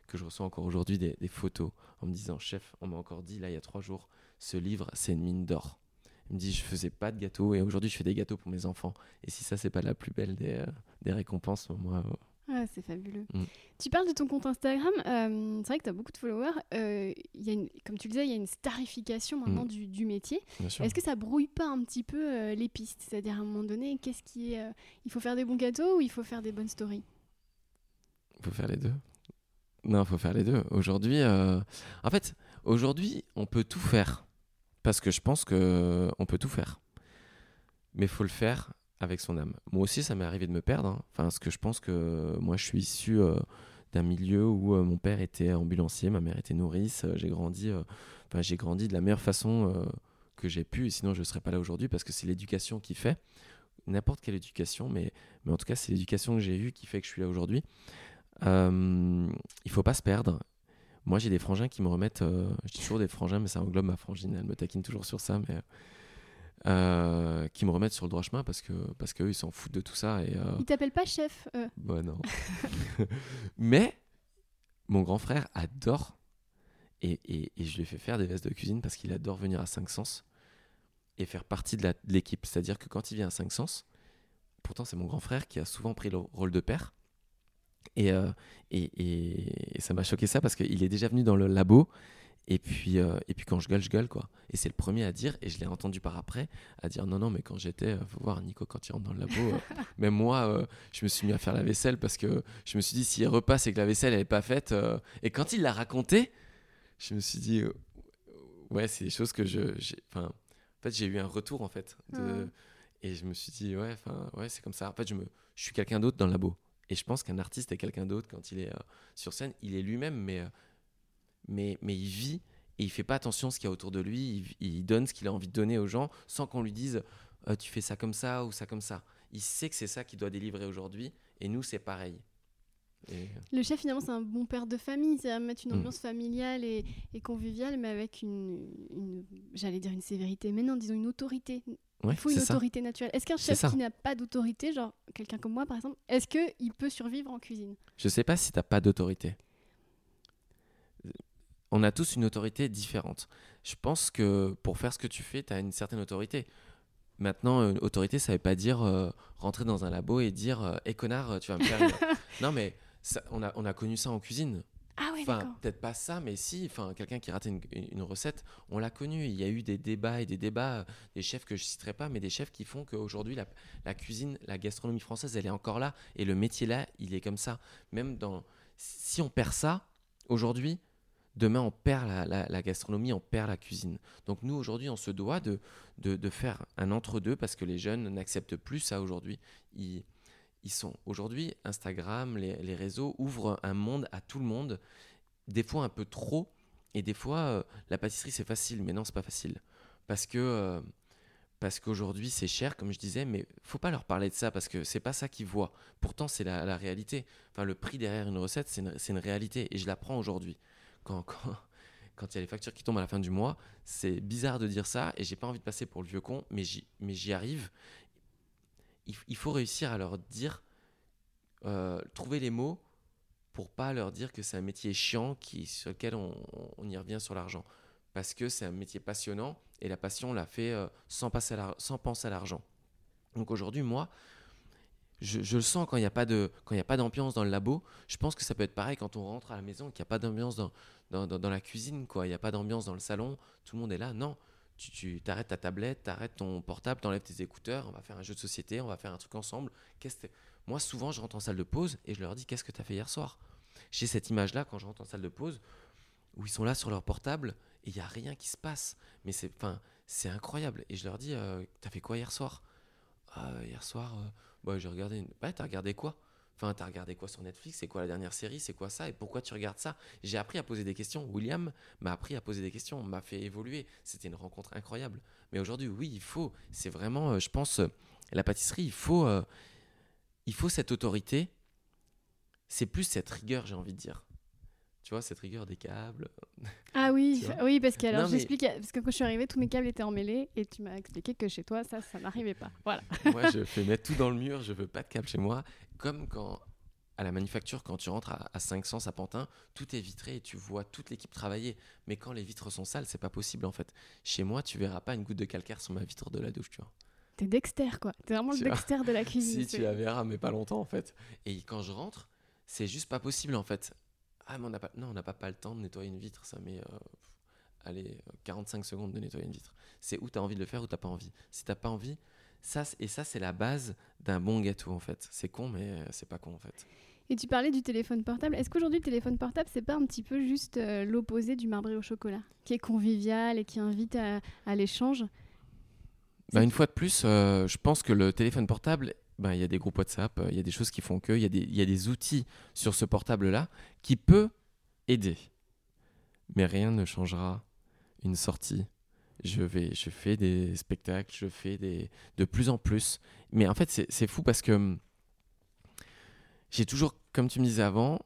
que je reçois encore aujourd'hui des photos en me disant chef, on m'a encore dit là il y a trois jours, ce livre c'est une mine d'or. Il me dit je faisais pas de gâteaux et aujourd'hui je fais des gâteaux pour mes enfants. Et si ça c'est pas la plus belle des, euh, des récompenses, moi Ah, c'est fabuleux. Mm. Tu parles de ton compte Instagram. euh, c'est vrai que tu as beaucoup de followers. euh, y a une, comme tu le disais, il y a une starification maintenant Mm. du, du métier. Est-ce que ça brouille pas un petit peu euh, les pistes? C'est-à-dire à un moment donné, qu'est-ce qui est, il faut faire des bons gâteaux ou il faut faire des bonnes stories? Il faut faire les deux. Non, il faut faire les deux. Aujourd'hui, en fait, aujourd'hui, on peut tout faire. Parce que je pense que on peut tout faire. Mais faut le faire avec son âme. Moi aussi, ça m'est arrivé de me perdre. hein. Enfin, parce que je pense que moi, je suis issu euh, d'un milieu où euh, mon père était ambulancier, ma mère était nourrice. euh, j'ai grandi, enfin, j'ai grandi de la meilleure façon que j'ai pu. Et sinon, je ne serais pas là aujourd'hui parce que c'est l'éducation qui fait. N'importe quelle éducation, mais, mais en tout cas, c'est l'éducation que j'ai eue qui fait que je suis là aujourd'hui. Il faut pas se perdre. Moi, j'ai des frangins qui me remettent. euh, je dis toujours des frangins, mais ça englobe ma frangine. Elle me taquine toujours sur ça, mais euh, qui me remettent sur le droit chemin parce que parce qu'eux ils s'en foutent de tout ça et euh, Ils t'appellent pas chef euh. bah non. mais mon grand frère adore et, et, et je lui ai fait faire des vestes de cuisine parce qu'il adore venir à 5 sens et faire partie de la- de l'équipe. C'est-à-dire que quand il vient à 5 sens, pourtant c'est mon grand frère qui a souvent pris le rôle de père. Et, euh, et, et- et ça m'a choqué ça parce qu'il est déjà venu dans le labo. Et puis, euh, et puis quand je gueule, je gueule quoi. Et c'est le premier à dire, et je l'ai entendu par après, à dire non, non, mais quand j'étais, euh, faut voir Nico quand il rentre dans le labo, euh, même moi, euh, je me suis mis à faire la vaisselle parce que je me suis dit s'il repasse et que la vaisselle elle est pas faite. Et quand il l'a raconté, je me suis dit ouais, c'est des choses que je. Enfin, en fait, j'ai eu un retour en fait. De, Ouais. Et je me suis dit ouais, enfin, ouais, c'est comme ça. En fait, je, me, je suis quelqu'un d'autre dans le labo. Et je pense qu'un artiste est quelqu'un d'autre quand il est euh, sur scène. Il est lui-même, mais, euh, mais, mais il vit et il fait pas attention à ce qu'il y a autour de lui. Il, il donne ce qu'il a envie de donner aux gens sans qu'on lui dise euh, tu fais ça comme ça ou ça comme ça. Il sait que c'est ça qu'il doit délivrer aujourd'hui. Et nous, c'est pareil. Et- Le chef, finalement, c'est un bon père de famille. C'est à mettre une Mm. ambiance familiale et, et conviviale, mais avec une, une- j'allais dire une sévérité, mais non, disons une autorité. ouais, Il faut une ça. autorité naturelle. Est-ce qu'un chef qui n'a pas d'autorité, genre quelqu'un comme moi par exemple, est-ce qu'il peut survivre en cuisine? Je sais pas si t'as pas d'autorité. On a tous une autorité différente. Je pense que pour faire ce que tu fais, tu as une certaine autorité. Maintenant, une autorité, ça veut pas dire euh, rentrer dans un labo et dire Eh connard, tu vas me faire. une- non, mais ça- on, a, on a connu ça en cuisine. Ah Enfin, peut-être pas ça, mais si, enfin, quelqu'un qui ratait une, une recette, on l'a connu. Il y a eu des débats et des débats, euh, des chefs que je citerai pas, mais des chefs qui font qu'aujourd'hui, la, la cuisine, la gastronomie française, elle est encore là. Et le métier là, il est comme ça. Même dans. Si on perd ça, aujourd'hui, demain, on perd la, la- la gastronomie, on perd la cuisine. Donc, nous, aujourd'hui, on se doit de, de, de faire un entre-deux parce que les jeunes n'acceptent plus ça aujourd'hui. Ils ils sont aujourd'hui Instagram, les, réseaux ouvrent un monde à tout le monde, des fois un peu trop, et des fois euh, la pâtisserie c'est facile, mais non c'est pas facile parce que euh, parce qu'aujourd'hui c'est cher comme je disais, mais faut pas leur parler de ça parce que c'est pas ça qu'ils voient. Pourtant c'est la, la réalité. Enfin le prix derrière une recette c'est une, une réalité et je l'apprends aujourd'hui quand quand quand il y a les factures qui tombent à la fin du mois, c'est bizarre de dire ça et j'ai pas envie de passer pour le vieux con, mais j'y mais j'y arrive il, faut réussir à leur dire, euh, trouver les mots pour pas leur dire que c'est un métier chiant qui, sur lequel on, on y revient sur l'argent. Parce que c'est un métier passionnant et la passion on l'a fait euh, sans, penser à l'argent. Donc aujourd'hui, moi, je, je le sens quand il n'y a pas d'ambiance dans le labo. Je pense que ça peut être pareil quand on rentre à la maison qu'il n'y a pas d'ambiance dans, dans, dans- dans la cuisine. quoi. Il n'y a pas d'ambiance dans le salon. Tout le monde est là. Non, tu, t'arrêtes ta tablette, t'arrêtes ton portable, t'enlèves tes écouteurs, on va faire un jeu de société, on va faire un truc ensemble. Moi, souvent, je rentre en salle de pause et je leur dis Qu'est-ce que tu as fait hier soir? J'ai cette image-là quand je rentre en salle de pause où ils sont là sur leur portable et il n'y a rien qui se passe. Mais c'est, c'est incroyable. Et je leur dis euh, T'as fait quoi hier soir? Ah, Hier soir, euh, bah, j'ai regardé. Une... Ouais, t'as regardé quoi? Enfin, t'as regardé quoi sur Netflix? C'est quoi la dernière série? C'est quoi ça? Et pourquoi tu regardes ça? J'ai appris à poser des questions. William m'a appris à poser des questions, m'a fait évoluer. C'était une rencontre incroyable. Mais aujourd'hui, oui, il faut. C'est vraiment, euh, je pense, euh, la pâtisserie, il faut, euh, il faut cette autorité. C'est plus cette rigueur, j'ai envie de dire. Tu vois, cette rigueur des câbles. Ah oui, oui, parce que alors Non, mais- j'explique, parce que quand je suis arrivée, tous mes câbles étaient emmêlés et tu m'as expliqué que chez toi, ça, ça n'arrivait pas. Voilà. Moi, je fais mettre tout dans le mur, je veux pas de câble chez moi. Comme quand, à la manufacture, quand tu rentres à, à 500 à Pantin, tout est vitré et tu vois toute l'équipe travailler. Mais quand les vitres sont sales, c'est pas possible en fait. Chez moi, tu verras pas une goutte de calcaire sur ma vitre de la douche, tu vois. T'es Dexter, quoi. T'es vraiment le Tu. Dexter de la cuisine. Si tu la verras, mais pas longtemps en fait. Et quand je rentre, c'est juste pas possible en fait. Ah, mais on n'a pas, non, on n'a pas, pas le temps de nettoyer une vitre. Ça met, euh, allez, euh, 45 secondes de nettoyer une vitre. C'est où tu as envie de le faire ou t'as pas envie. Si t'as pas envie, ça, et ça, c'est la base d'un bon gâteau en fait. C'est con, mais euh, c'est pas con en fait. Et tu parlais du téléphone portable. Est-ce qu'aujourd'hui, le téléphone portable, c'est pas un petit peu juste euh, l'opposé du marbré au chocolat, qui est convivial et qui invite à, à l'échange? Bah, une fois de plus, euh, je pense que le téléphone portable, il y a des groupes WhatsApp, euh, il y a des choses qui font que, il y, a des- outils sur ce portable-là qui peut aider. Mais rien ne changera une sortie. Je, vais, je fais des spectacles, je fais des, de plus en plus. Mais en fait, c'est fou parce que hum, j'ai toujours, comme tu me disais avant,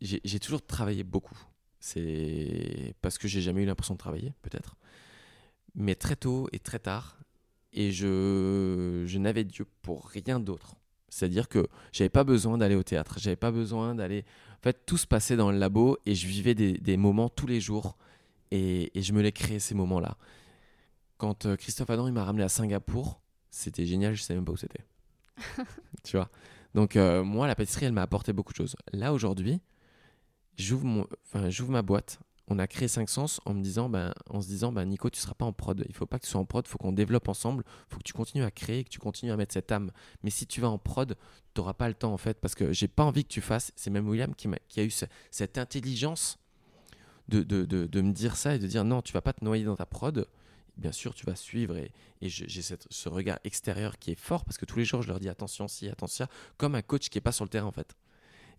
j'ai toujours travaillé beaucoup. C'est parce que j'ai jamais eu l'impression de travailler, peut-être. Mais très tôt et très tard, et je, je n'avais Dieu pour rien d'autre. C'est-à-dire que j'avais pas besoin d'aller au théâtre, j'avais pas besoin d'aller. En fait, tout se passait dans le labo et je vivais des, des moments tous les jours et, et je me les créais ces moments-là. Quand euh, Christophe Adam il m'a ramené à Singapour, c'était génial, je savais même pas où c'était. tu vois? Donc euh, moi, la pâtisserie, elle m'a apporté beaucoup de choses. Là aujourd'hui, j'ouvre mon, enfin j'ouvre ma boîte. On a créé 5 sens en me disant, ben, en se disant, ben Nico, tu seras pas en prod. Il faut pas que tu sois en prod. Il faut qu'on développe ensemble. Il faut que tu continues à créer, que tu continues à mettre cette âme. Mais si tu vas en prod, tu n'auras pas le temps en fait, parce que j'ai pas envie que tu fasses. C'est même William qui, m'a- qui a eu ce- cette intelligence de, de, de, de me dire ça et de dire non, tu vas pas te noyer dans ta prod. Bien sûr, tu vas suivre et, et j'ai ce regard extérieur qui est fort parce que tous les jours, je leur dis attention, si, attention, comme un coach qui est pas sur le terrain en fait.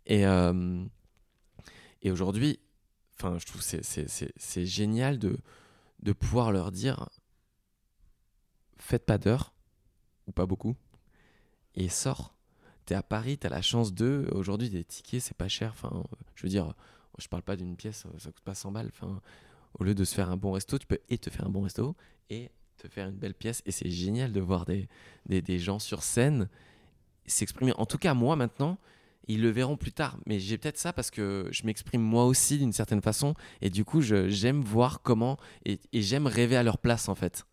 Et, euh, et aujourd'hui, enfin, je trouve que c'est- c'est c'est- c'est génial de, de pouvoir leur dire faites pas d'heures ou pas beaucoup et sors. T'es à Paris, t'as la chance de. Aujourd'hui, des tickets, c'est pas cher. Enfin, je veux dire, je parle pas d'une pièce, ça coûte pas 100 balles. Enfin, au lieu de se faire un bon resto, tu peux et te faire un bon resto et te faire une belle pièce. Et c'est génial de voir des, des, des gens sur scène s'exprimer. En tout cas, moi maintenant, ils le verront plus tard. Mais j'ai peut-être ça parce que je m'exprime moi aussi d'une certaine façon. Et du coup, j'aime voir comment. Et, et j'aime rêver à leur place en fait.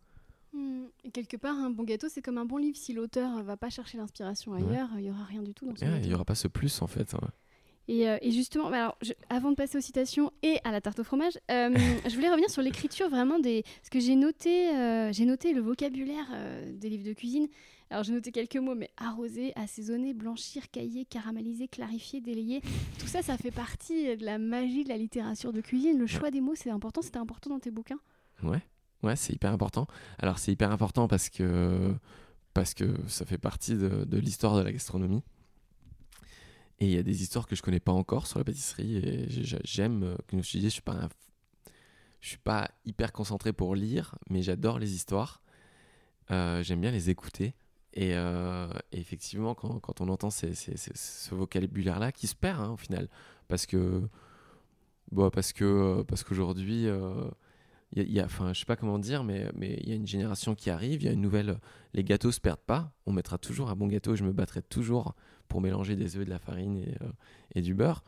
Hmm, Et quelque part, un bon gâteau, c'est comme un bon livre. Si l'auteur va pas chercher l'inspiration ailleurs, il y aura rien du tout dans son il y aura pas ce plus en fait. hein. Et, euh, et justement, bah alors, je- avant de passer aux citations et à la tarte au fromage, euh, je voulais revenir sur l'écriture vraiment des. Parce que j'ai noté, euh, j'ai noté le vocabulaire des livres de cuisine. Alors j'ai noté quelques mots, mais arroser, assaisonner, blanchir, cailler, caraméliser, clarifier, délayer. Tout ça, ça fait partie de la magie de la littérature de cuisine. Le choix des mots, c'est important. C'était important dans tes bouquins. Ouais, ouais, c'est hyper important. Alors c'est hyper important parce que parce que ça fait partie de, de l'histoire de la gastronomie. Et il y a des histoires que je connais pas encore sur la pâtisserie et j'ai- j'ai- j'aime, euh, comme je disais, je suis pas suis pas hyper concentré pour lire, mais j'adore les histoires. Euh, j'aime bien les écouter. Et, euh, et effectivement, quand, on entend ce vocabulaire-là, qui se perd hein, au final, parce que, bon, parce que, euh, parce qu'aujourd'hui, euh, il il y a, enfin, je sais pas comment dire, mais mais il y a une génération qui arrive, il y a une nouvelle. Les gâteaux se perdent pas. On mettra toujours un bon gâteau. Je me battrai toujours pour mélanger des œufs, de la farine et, euh, et du beurre.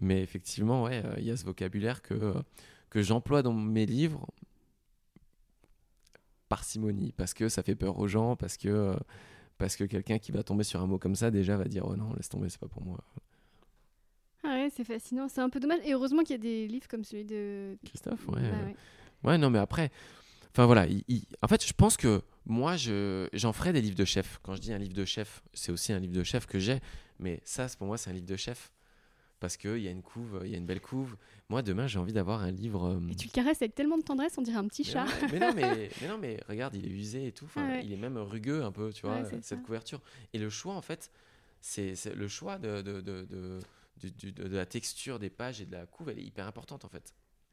Mais effectivement, ouais, euh, il y a ce vocabulaire que euh, que j'emploie dans mes livres parcimonie, parce que ça fait peur aux gens, parce que euh, parce que quelqu'un qui va tomber sur un mot comme ça déjà va dire oh non laisse tomber c'est pas pour moi Ah ouais, c'est fascinant. C'est un peu dommage. Et heureusement qu'il y a des livres comme celui de. Christophe ouais euh, ouais. Ouais, non, mais après, enfin voilà, il- il- en fait, je pense que moi, je, j'en ferai des livres de chef. Quand je dis un livre de chef, c'est aussi un livre de chef que j'ai, mais ça, pour moi, c'est un livre de chef. Parce qu'il y a une couve, il y a une belle couve. Moi, demain, j'ai envie d'avoir un livre. euh, Et tu le caresses avec tellement de tendresse, on dirait un petit mais, chat. mais non, mais, mais non, mais regarde, il est usé et tout. Enfin, Ah ouais. Il est même rugueux un peu, tu vois, Ouais, cette ça. couverture. Et le choix, en fait, c'est le choix de, de, de, de, du- du- de- de la texture des pages et de la couve, elle est hyper importante en fait.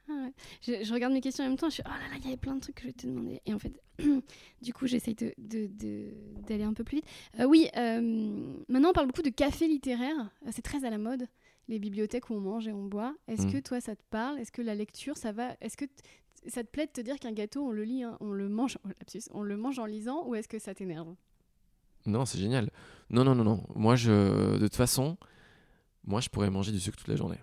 Ah ouais. je, je regarde mes questions en même temps, je suis oh là là, il y avait plein de trucs que je vais te demander. Et en fait, du coup, j'essaye de- d'aller un peu plus vite. Euh, oui, euh, maintenant on parle beaucoup de café littéraire, Euh, c'est très à la mode, les bibliothèques où on mange et on boit. Est-ce Mm. que toi ça te parle? Est-ce que la lecture ça va? Est-ce que ça te plaît de te dire qu'un gâteau on le lit, hein, on le mange, oh, lapsus, on le mange en lisant ou est-ce que ça t'énerve? Non, c'est génial. Non, non, non, non. Moi, je, de toute façon, moi, je pourrais manger du sucre toute la journée.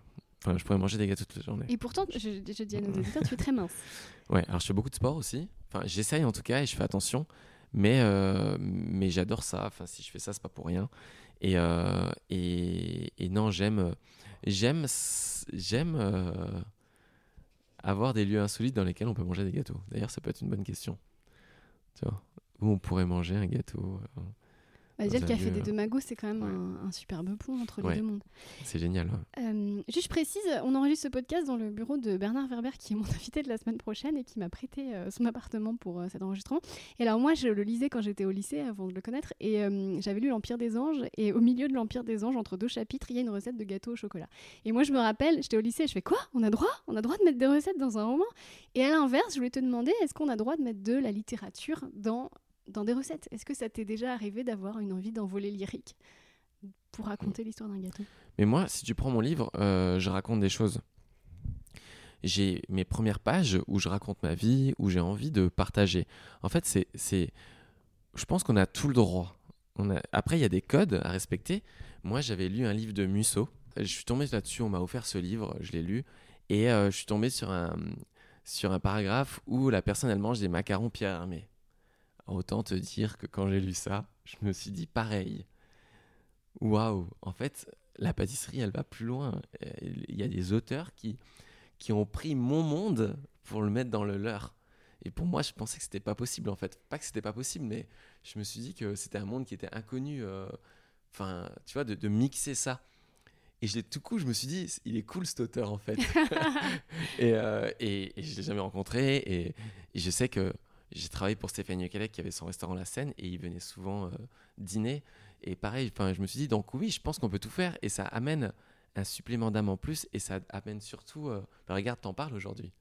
Enfin, je pourrais manger des gâteaux toute la journée. Et pourtant, je, je dis à nos auditeurs, tu es très mince. Ouais, alors je fais beaucoup de sport aussi. Enfin, j'essaye en tout cas et je fais attention. Mais, euh, mais j'adore ça. Enfin, si je fais ça, c'est pas pour rien. Et, euh, et, et non, j'aime, j'aime, j'aime euh, avoir des lieux insolites dans lesquels on peut manger des gâteaux. D'ailleurs, ça peut être une bonne question. Tu vois, où on pourrait manger un gâteau. euh, Bah, déjà, le café des deux magots, c'est quand même ouais. un, un superbe pont entre Ouais. les deux mondes. c'est génial. ouais. Euh, juste je précise, on enregistre ce podcast dans le bureau de Bernard Werber, qui est mon invité de la semaine prochaine et qui m'a prêté euh, son appartement pour euh, cet enregistrement. Et alors moi, je le lisais quand j'étais au lycée, avant de le connaître, et j'avais lu l'Empire des Anges, et au milieu de l'Empire des Anges, entre deux chapitres, il y a une recette de gâteau au chocolat. Et moi, je me rappelle, j'étais au lycée, je fais quoi? On a droit? On a droit de mettre des recettes dans un roman? Et à l'inverse, je voulais te demander, est-ce qu'on a droit de mettre de la littérature dans, dans des recettes Est-ce que ça t'est déjà arrivé d'avoir une envie d'envoler lyrique pour raconter l'histoire d'un gâteau? Mais moi, si tu prends mon livre, euh, je raconte des choses. J'ai mes premières pages où je raconte ma vie, où j'ai envie de partager. En fait, c'est, c'est, je pense qu'on a tout le droit. On a... Après, il y a des codes à respecter. Moi, j'avais lu un livre de Musso. Je suis tombé là-dessus, on m'a offert ce livre, je l'ai lu. Et euh, je suis tombé sur un, sur un paragraphe où la personne, elle mange des macarons Pierre Hermé. Autant te dire que quand j'ai lu ça, je me suis dit pareil. Waouh, en fait, la pâtisserie, elle va plus loin. Il y a des auteurs qui, qui ont pris mon monde pour le mettre dans le leur. Et pour moi, je pensais que c'était pas possible, en fait. Pas que c'était pas possible, mais je me suis dit que c'était un monde qui était inconnu. euh, Enfin, tu vois, de, de mixer ça. Et je tout coup, je me suis dit, il est cool cet auteur, en fait. et, euh, et, et je l'ai jamais rencontré. Et, et je sais que j'ai travaillé pour Stéphane Yokelek qui avait son restaurant La Seine et il venait souvent euh, dîner. Et pareil, je me suis dit, donc oui, je pense qu'on peut tout faire et ça amène un supplément d'âme en plus et ça amène surtout, euh, bah, regarde, t'en parles aujourd'hui.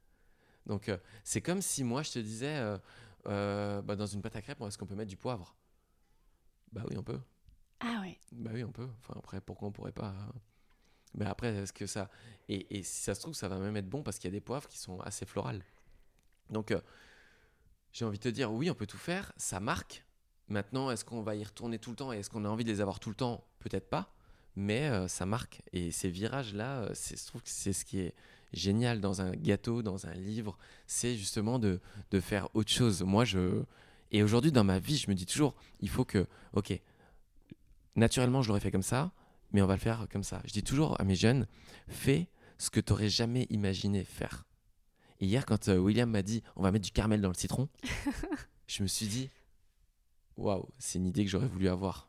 Donc euh, c'est comme si moi je te disais, bah, dans une pâte à crêpes, est-ce qu'on peut mettre du poivre? Bah oui, on peut. Ah ouais. Bah oui, on peut. Enfin, après, pourquoi on pourrait pas euh, Mais après, est-ce que ça. Et, et si ça se trouve, ça va même être bon parce qu'il y a des poivres qui sont assez florales. Donc, j'ai envie de te dire, oui, on peut tout faire. Ça marque. Maintenant, est-ce qu'on va y retourner tout le temps et est-ce qu'on a envie de les avoir tout le temps? Peut-être pas. Mais euh, ça marque. Et ces virages-là, euh, je trouve que c'est ce qui est génial dans un gâteau, dans un livre. C'est justement de, de faire autre chose. Moi, je. Et aujourd'hui, dans ma vie, je me dis toujours, il faut que. Ok, naturellement, je l'aurais fait comme ça, mais on va le faire comme ça. Je dis toujours à mes jeunes, fais ce que tu n'aurais jamais imaginé faire. Et hier, quand euh, William m'a dit, on va mettre du caramel dans le citron, je me suis dit, waouh, c'est une idée que j'aurais voulu avoir.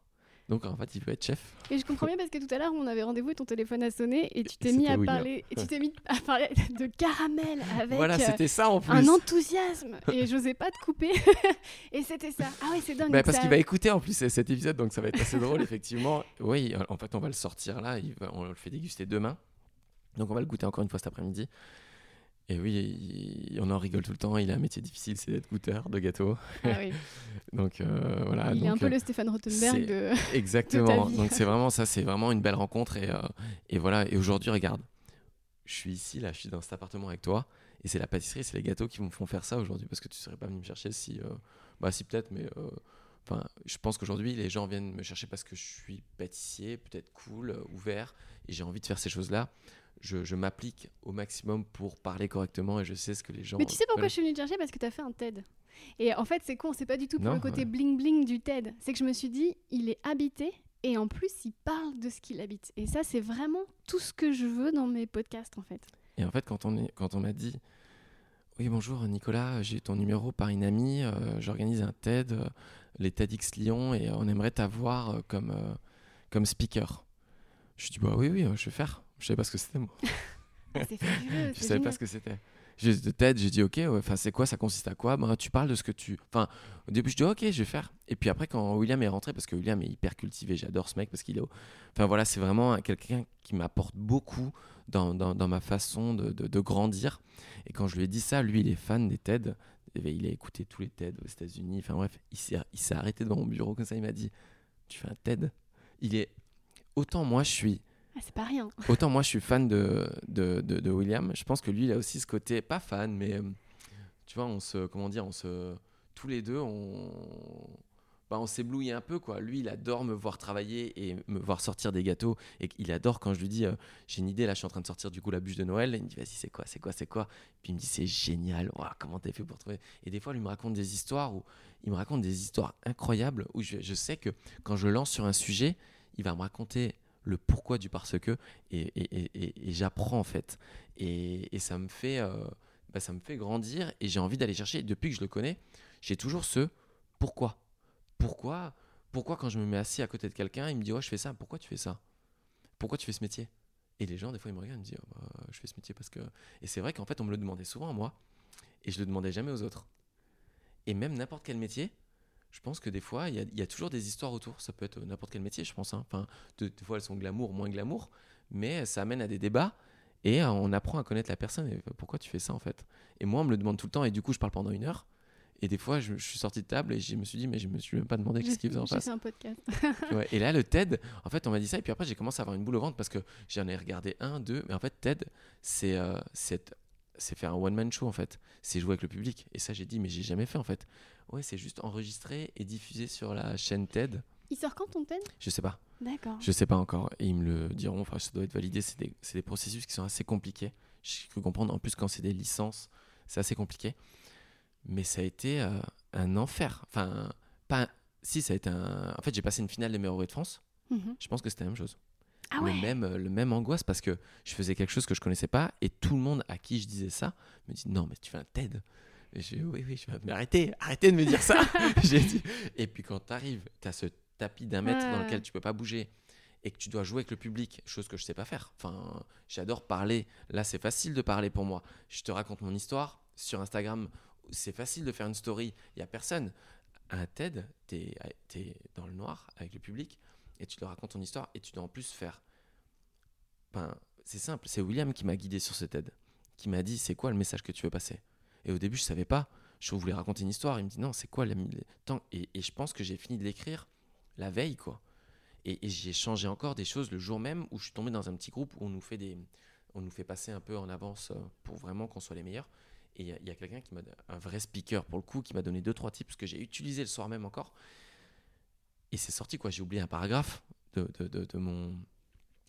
Donc en fait, il peut être chef. Et je comprends bien parce que tout à l'heure, on avait rendez-vous et ton téléphone a sonné et tu t'es mis à William. parler et tu t'es mis à parler de caramel avec voilà, euh, c'était ça en plus. un enthousiasme et j'osais pas te couper et c'était ça. Ah ouais, c'est dingue. Bah, parce ça- qu'il va écouter en plus cet épisode, donc ça va être assez drôle, effectivement. Oui, en fait, on va le sortir là, on le fait déguster demain. Donc on va le goûter encore une fois cet après-midi. Et oui, il- on en rigole tout le temps. Il a un métier difficile, c'est d'être goûteur de gâteaux. Ah oui. Donc euh, voilà. Il est un peu euh, le Stéphane de. Exactement. vie. Donc c'est vraiment ça, c'est vraiment une belle rencontre et, euh, et voilà. Et aujourd'hui, regarde, je suis ici là, je suis dans cet appartement avec toi et c'est la pâtisserie, c'est les gâteaux qui me font faire ça aujourd'hui parce que tu serais pas venu me chercher si, euh, bah si peut-être, mais enfin, je pense qu'aujourd'hui les gens viennent me chercher parce que je suis pâtissier, peut-être cool, ouvert et j'ai envie de faire ces choses là. Je, je m'applique au maximum pour parler correctement et je sais ce que les gens. Mais tu sais pourquoi veulent. je suis venue te chercher Parce que tu as fait un TED. Et en fait, c'est con, c'est pas du tout pour Non, le côté ouais. bling bling du TED. C'est que je me suis dit, il est habité et en plus, il parle de ce qu'il habite. Et ça, c'est vraiment tout ce que je veux dans mes podcasts en fait. Et en fait, quand on, est, quand on m'a dit Oui, bonjour Nicolas, j'ai ton numéro par une amie, euh, j'organise un TED, euh, les TEDx Lyon, et on aimerait t'avoir euh, comme, comme speaker. Je dis Bah oui, oui, je vais faire. Je savais pas ce que c'était, moi. Ah, c'est fabuleux. Je savais génial. pas ce que c'était. de tête, j'ai dit ok, enfin c'est quoi, ça consiste à quoi? Ben, Tu parles de ce que tu. Enfin, au début, je dis ok, je vais faire. Et puis après, quand William est rentré, parce que William est hyper cultivé, j'adore ce mec parce qu'il est. Enfin voilà, c'est vraiment quelqu'un qui m'apporte beaucoup dans, dans, dans, ma façon de, de, grandir. Et quand je lui ai dit ça, lui, il est fan des TED. Il a écouté tous les TED aux États-Unis. Enfin bref, il s'est arrêté devant mon bureau comme ça. Il m'a dit Tu fais un TED? Il est. Autant moi, je suis ah, c'est pas rien. Autant moi, je suis fan de, de, de, William. Je pense que lui, il a aussi ce côté, pas fan, mais euh, tu vois, on se, comment dire, on se, tous les deux, on, bah, on s'éblouit un peu, quoi. Lui, il adore me voir travailler et me voir sortir des gâteaux. Et il adore quand je lui dis, euh, j'ai une idée, là, je suis en train de sortir du coup la bûche de Noël. il me dit, vas-y, c'est quoi, c'est quoi, c'est quoi? Puis il me dit, c'est génial. Comment t'as fait pour trouver? Et des fois, lui me raconte des histoires où il me raconte des histoires incroyables où je, je sais que quand je lance sur un sujet, il va me raconter le pourquoi du parce que et, j'apprends en fait. Et, ça me fait euh, bah, ça me fait grandir et j'ai envie d'aller chercher. Depuis que je le connais j'ai toujours ce pourquoi. Pourquoi pourquoi quand je me mets assis à côté de quelqu'un il me dit ouais je fais ça. Pourquoi tu fais ça? Pourquoi tu fais ce métier? Et les gens des fois ils me regardent ils me disent oh, bah, je fais ce métier parce que et c'est vrai qu'en fait on me le demandait souvent à moi et je le demandais jamais aux autres. Et même n'importe quel métier je pense que des fois, il y, a toujours des histoires autour. Ça peut être n'importe quel métier, je pense. Hein. Enfin, des, fois, elles sont glamour, moins glamour, mais ça amène à des débats et on apprend à connaître la personne. Et pourquoi tu fais ça en fait? Et moi, on me le demande tout le temps et du coup, je parle pendant une heure. Et des fois, je, suis sorti de table et je me suis dit, mais je me suis même pas demandé ce qu'il faisait en face. C'est un podcast. et là, le TED, en fait, on m'a dit ça. Et puis après, j'ai commencé à avoir une boule au ventre parce que j'en ai regardé un, deux. Mais en fait, TED, c'est euh, c'est faire un one-man show en fait. C'est jouer avec le public. Et ça, j'ai dit, mais j'ai jamais fait en fait. Ouais, c'est juste enregistré et diffusé sur la chaîne TED. Il sort quand ton TED? Je sais pas. D'accord. Je sais pas encore. Et ils me le diront. Enfin, ça doit être validé. C'est des, des, processus qui sont assez compliqués. J'ai cru comprendre. En plus, quand c'est des licences, c'est assez compliqué. Mais ça a été euh, un enfer. Enfin, pas. Si, ça a été un. En fait, j'ai passé une finale des meilleurs de France. Mhm. Je pense que c'était la même chose. Ah le, même, euh, le même angoisse parce que je faisais quelque chose que je connaissais pas et tout le monde à qui je disais ça me dit non mais tu fais un TED. Et je dis oui oui je vais mais arrêtez arrêtez de me dire ça. Dit... et puis quand tu arrives tu as ce tapis d'un mètre dans lequel tu peux pas bouger et que tu dois jouer avec le public chose que je sais pas faire. Enfin j'adore parler. Là c'est facile de parler pour moi. Je te raconte mon histoire sur Instagram. C'est facile de faire une story. Il y a personne. Un TED tu es, es dans le noir avec le public et tu leur racontes ton histoire et tu dois en plus faire. Ben, c'est simple, c'est William qui m'a guidé sur cette aide, qui m'a dit c'est quoi le message que tu veux passer? Et au début, je savais pas. Je voulais raconter une histoire. Il me dit non, c'est quoi le temps? Et, je pense que j'ai fini de l'écrire la veille, quoi. Et, j'ai changé encore des choses le jour même où je suis tombé dans un petit groupe où on nous fait des, on nous fait passer un peu en avance euh, pour vraiment qu'on soit les meilleurs. Et il y a, quelqu'un qui m'a, un vrai speaker pour le coup, qui m'a donné deux trois tips que j'ai utilisé le soir même encore et c'est sorti, quoi. J'ai oublié un paragraphe de, de, de, mon.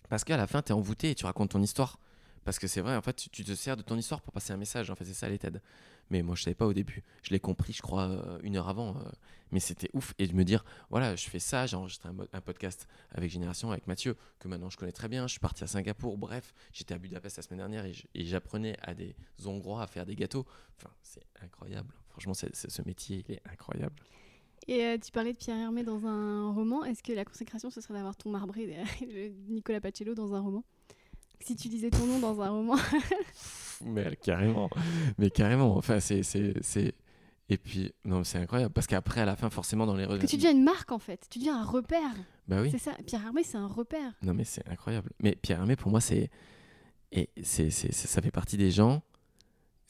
Parce qu'à la fin, tu es envoûté et tu racontes ton histoire. Parce que c'est vrai, en fait, tu, te sers de ton histoire pour passer un message. En fait, c'est ça les TED. Mais moi, je savais pas au début. Je l'ai compris, je crois, euh, une heure avant. Euh, mais c'était ouf. Et de me dire, voilà, je fais ça. J'ai enregistré un, podcast avec Génération, avec Mathieu, que maintenant je connais très bien. Je suis parti à Singapour. Bref, j'étais à Budapest la semaine dernière et j'apprenais à des Hongrois à faire des gâteaux. Enfin, c'est incroyable. Franchement, ce métier, il est incroyable. Et euh, tu parlais de Pierre Hermé dans un roman. Est-ce que la consécration, ce serait d'avoir ton marbré de Nicolas Pacello dans un roman? Si tu disais ton nom dans un roman. mais carrément. Mais carrément. Enfin, c'est. Et puis, non, c'est incroyable. Parce qu'après, à la fin, forcément, dans les Que tu deviens une marque, en fait. Tu deviens un repère. Bah oui. C'est ça. Pierre Hermé, c'est un repère. Non, mais c'est incroyable. Mais Pierre Hermé, pour moi, c'est. Et c'est, ça fait partie des gens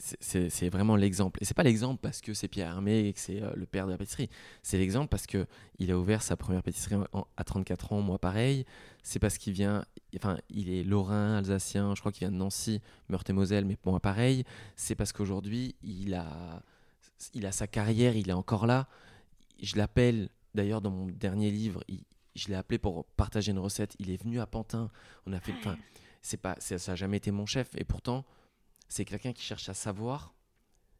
c'est vraiment l'exemple. Et c'est pas l'exemple parce que c'est Pierre Hermé et que c'est euh, le père de la pâtisserie. C'est l'exemple parce que il a ouvert sa première pâtisserie à 34 ans, moi pareil. C'est parce qu'il vient, enfin, il est lorrain, alsacien, je crois qu'il vient de Nancy, Meurthe-et-Moselle, mais moi pareil. C'est parce qu'aujourd'hui, il a, il a sa carrière, il est encore là. Je l'appelle, d'ailleurs, dans mon dernier livre, je l'ai appelé pour partager une recette. Il est venu à Pantin. On a fait, enfin, c'est pas, ça n'a jamais été mon chef. Et pourtant, c'est quelqu'un qui cherche à savoir.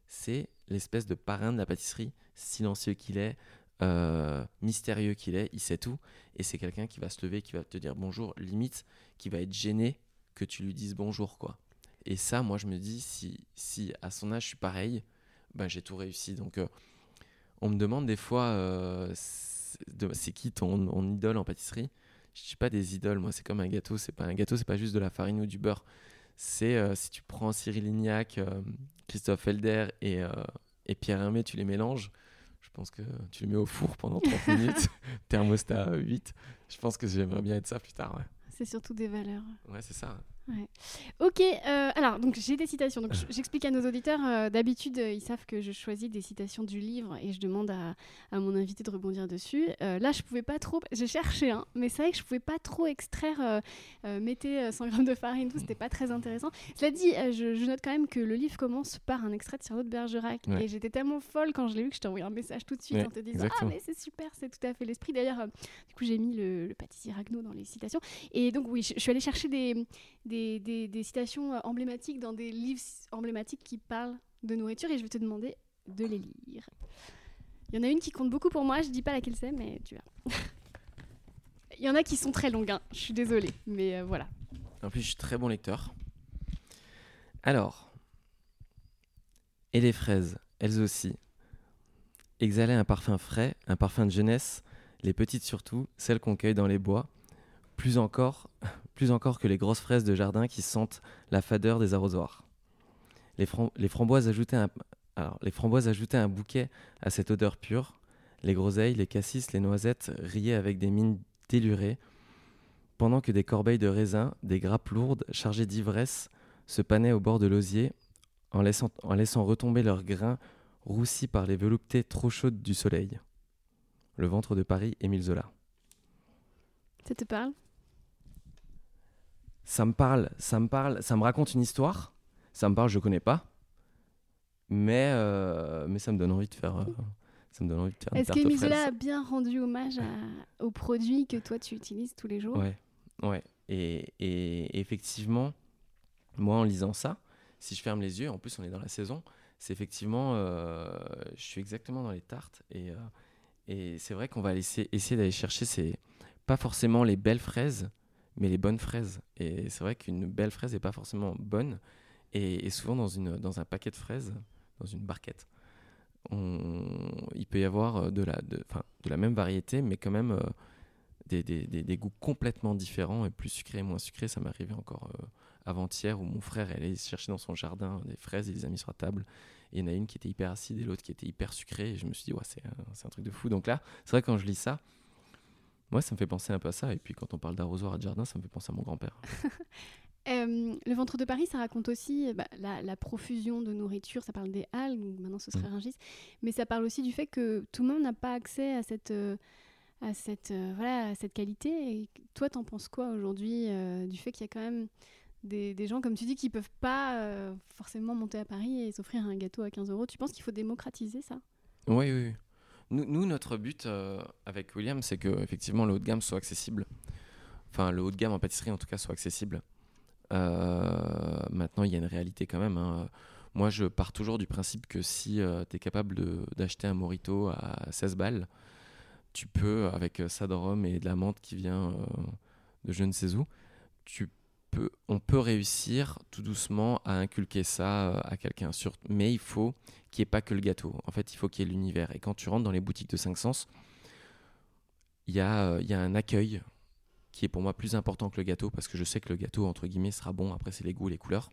C'est l'espèce de parrain de la pâtisserie, silencieux qu'il est, euh, mystérieux qu'il est, il sait tout. Et c'est quelqu'un qui va se lever, qui va te dire bonjour, limite, qui va être gêné que tu lui dises bonjour, quoi. Et ça, moi, je me dis, si, si à son âge, je suis pareil, ben, j'ai tout réussi. Donc, euh, on me demande des fois, euh, c'est qui ton, idole en pâtisserie? Je ne dis pas des idoles, moi, c'est comme un gâteau. C'est pas un gâteau, c'est pas juste de la farine ou du beurre c'est euh, si tu prends Cyril Lignac, euh, Christophe Helder et, euh, et Pierre Hermé, tu les mélanges. Je pense que tu les mets au four pendant 30 minutes, thermostat 8. Je pense que j'aimerais bien être ça plus tard. Ouais, C'est surtout des valeurs. ouais c'est ça. Ok, euh, alors donc j'ai des citations. Donc j'explique à nos auditeurs. euh, D'habitude, euh, ils savent que je choisis des citations du livre et je demande à, à mon invité de rebondir dessus. Là, je pouvais pas trop. J'ai cherché, hein, mais c'est vrai que je pouvais pas trop extraire. Mettez euh, 100 grammes de farine, tout. C'était pas très intéressant. Cela dit, je, je note quand même que le livre commence par un extrait de Cyrano de Bergerac Ouais. et j'étais tellement folle quand je l'ai lu que je t'ai envoyé un message tout de suite Ouais, en te disant exactement. ah mais c'est super, c'est tout à fait l'esprit. D'ailleurs, du coup j'ai mis le, le pâtissier Ragno dans les citations. Et donc oui, je, je suis allée chercher des, des, des- citations euh, emblématiques dans des livres emblématiques qui parlent de nourriture et je vais te demander de les lire. Il y en a une qui compte beaucoup pour moi, je dis pas laquelle c'est, mais tu verras. Il y en a qui sont très longues, hein. je suis désolée, mais euh, voilà. En plus, je suis très bon lecteur. Alors, et les fraises, elles aussi, exhalaient un parfum frais, un parfum de jeunesse, les petites surtout, celles qu'on cueille dans les bois, plus encore, plus encore que les grosses fraises de jardin qui sentent la fadeur des arrosoirs. Les, fram- les framboises ajoutaient un, alors, les framboises ajoutaient un bouquet à cette odeur pure. Les groseilles, les cassis, les noisettes riaient avec des mines délurées, pendant que des corbeilles de raisins, des grappes lourdes chargées d'ivresse, se panaient au bord de l'osier, en laissant, en laissant retomber leurs grains roussis par les veloutetés trop chaudes du soleil. Le ventre de Paris, Émile Zola. Ça te parle? Ça me parle, ça me parle, ça me raconte une histoire. Ça me parle, je connais pas, mais euh, mais ça me donne envie de faire, euh, ça me donne envie de faire. Est-ce Zola fraises. a bien rendu hommage à- aux produits que toi tu utilises tous les jours? Ouais, ouais. Et, et effectivement, moi en lisant ça, si je ferme les yeux, en plus on est dans la saison, c'est effectivement, euh, je suis exactement dans les tartes et, euh, et c'est vrai qu'on va laisser, essayer d'aller chercher ces, pas forcément les belles fraises, mais les bonnes fraises. Et c'est vrai qu'une belle fraise n'est pas forcément bonne et, souvent dans, un paquet de fraises, dans une barquette, il peut y avoir de la, de, la même variété, mais quand même euh, des, goûts complètement différents, et plus sucrés moins sucrés. Ça m'est arrivé encore euh, avant-hier où mon frère allait chercher dans son jardin des fraises, il les a mis sur la table. Et il y en a une qui était hyper acide et l'autre qui était hyper sucrée. Et je me suis dit, ouais, c'est un, un truc de fou. Donc là, c'est vrai, quand je lis ça, moi, ça me fait penser un peu à ça. Et puis quand on parle d'arrosoir et de jardin, ça me fait penser à mon grand-père. Euh, le ventre de Paris, ça raconte aussi euh, bah, la, la profusion de nourriture. Ça parle des donc maintenant ce serait Mm. Rungis. Mais ça parle aussi du fait que tout le monde n'a pas accès à cette, euh, à cette, euh, voilà, à cette qualité. Et toi, t'en penses quoi aujourd'hui euh, du fait qu'il y a quand même des, des gens, comme tu dis, qui peuvent pas forcément monter à Paris et s'offrir un gâteau à 15 euros? Tu penses qu'il faut démocratiser ça? Oui, oui. Nous, notre but euh, avec William, c'est que effectivement le haut de gamme soit accessible. Enfin, le haut de gamme en pâtisserie, en tout cas, soit accessible. Euh, maintenant, il y a une réalité quand même. hein. Moi, je pars toujours du principe que si tu es capable d'acheter un morito à 16 balles, tu peux, avec euh, ça de rhum et de la menthe qui vient euh, de je ne sais où, tu on peut réussir tout doucement à inculquer ça euh, à quelqu'un. Mais il faut qu'il n'y ait pas que le gâteau. En fait, il faut qu'il y ait l'univers. Et quand tu rentres dans les boutiques de 5 sens, il y, a, euh, y a un accueil qui est pour moi plus important que le gâteau parce que je sais que le gâteau, entre guillemets, sera bon. Après, c'est les goûts les couleurs.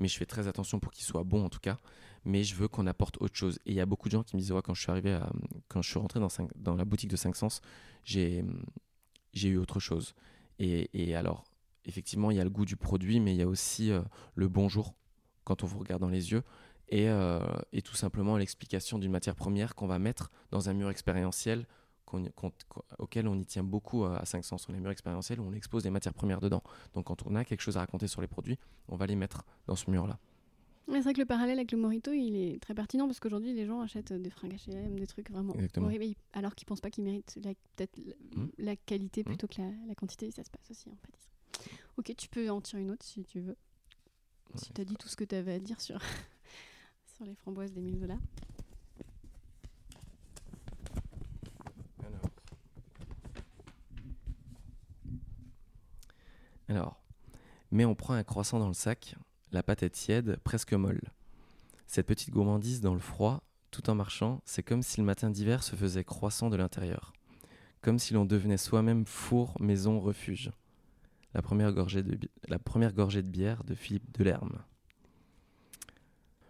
Mais je fais très attention pour qu'il soit bon en tout cas. Mais je veux qu'on apporte autre chose. Et il y a beaucoup de gens qui me disent quand je suis arrivé quand je suis rentré dans, cinq- la boutique de 5 sens, j'ai eu autre chose. Et alors, effectivement, il y a le goût du produit, mais il y a aussi euh, le bonjour quand on vous regarde dans les yeux et, euh, et tout simplement l'explication d'une matière première qu'on va mettre dans un mur expérientiel qu'on- qu'on- qu'on- auquel on y tient beaucoup euh, à 500 sur les murs expérientiels où on expose des matières premières dedans. Donc quand on a quelque chose à raconter sur les produits, on va les mettre dans ce mur-là. Ouais, C'est vrai que le parallèle avec le Morito, il est très pertinent parce qu'aujourd'hui, les gens achètent des fringues H&M, des trucs vraiment horribles, alors qu'ils pensent pas qu'ils méritent la- peut-être la, Mm. la qualité Mm. plutôt que la, la quantité. Et ça se passe aussi en pâtisserie. Ok, tu peux en tirer une autre si tu veux. Si tu as dit tout ce que tu avais à dire sur, sur les framboises d'Émile Zola. Alors. Alors, mais on prend un croissant dans le sac, la pâte est tiède, presque molle. Cette petite gourmandise dans le froid, tout en marchant, c'est comme si le matin d'hiver se faisait croissant de l'intérieur. Comme si l'on devenait soi-même four, maison, refuge. La première gorgée de, la première gorgée de bière de Philippe Delerme.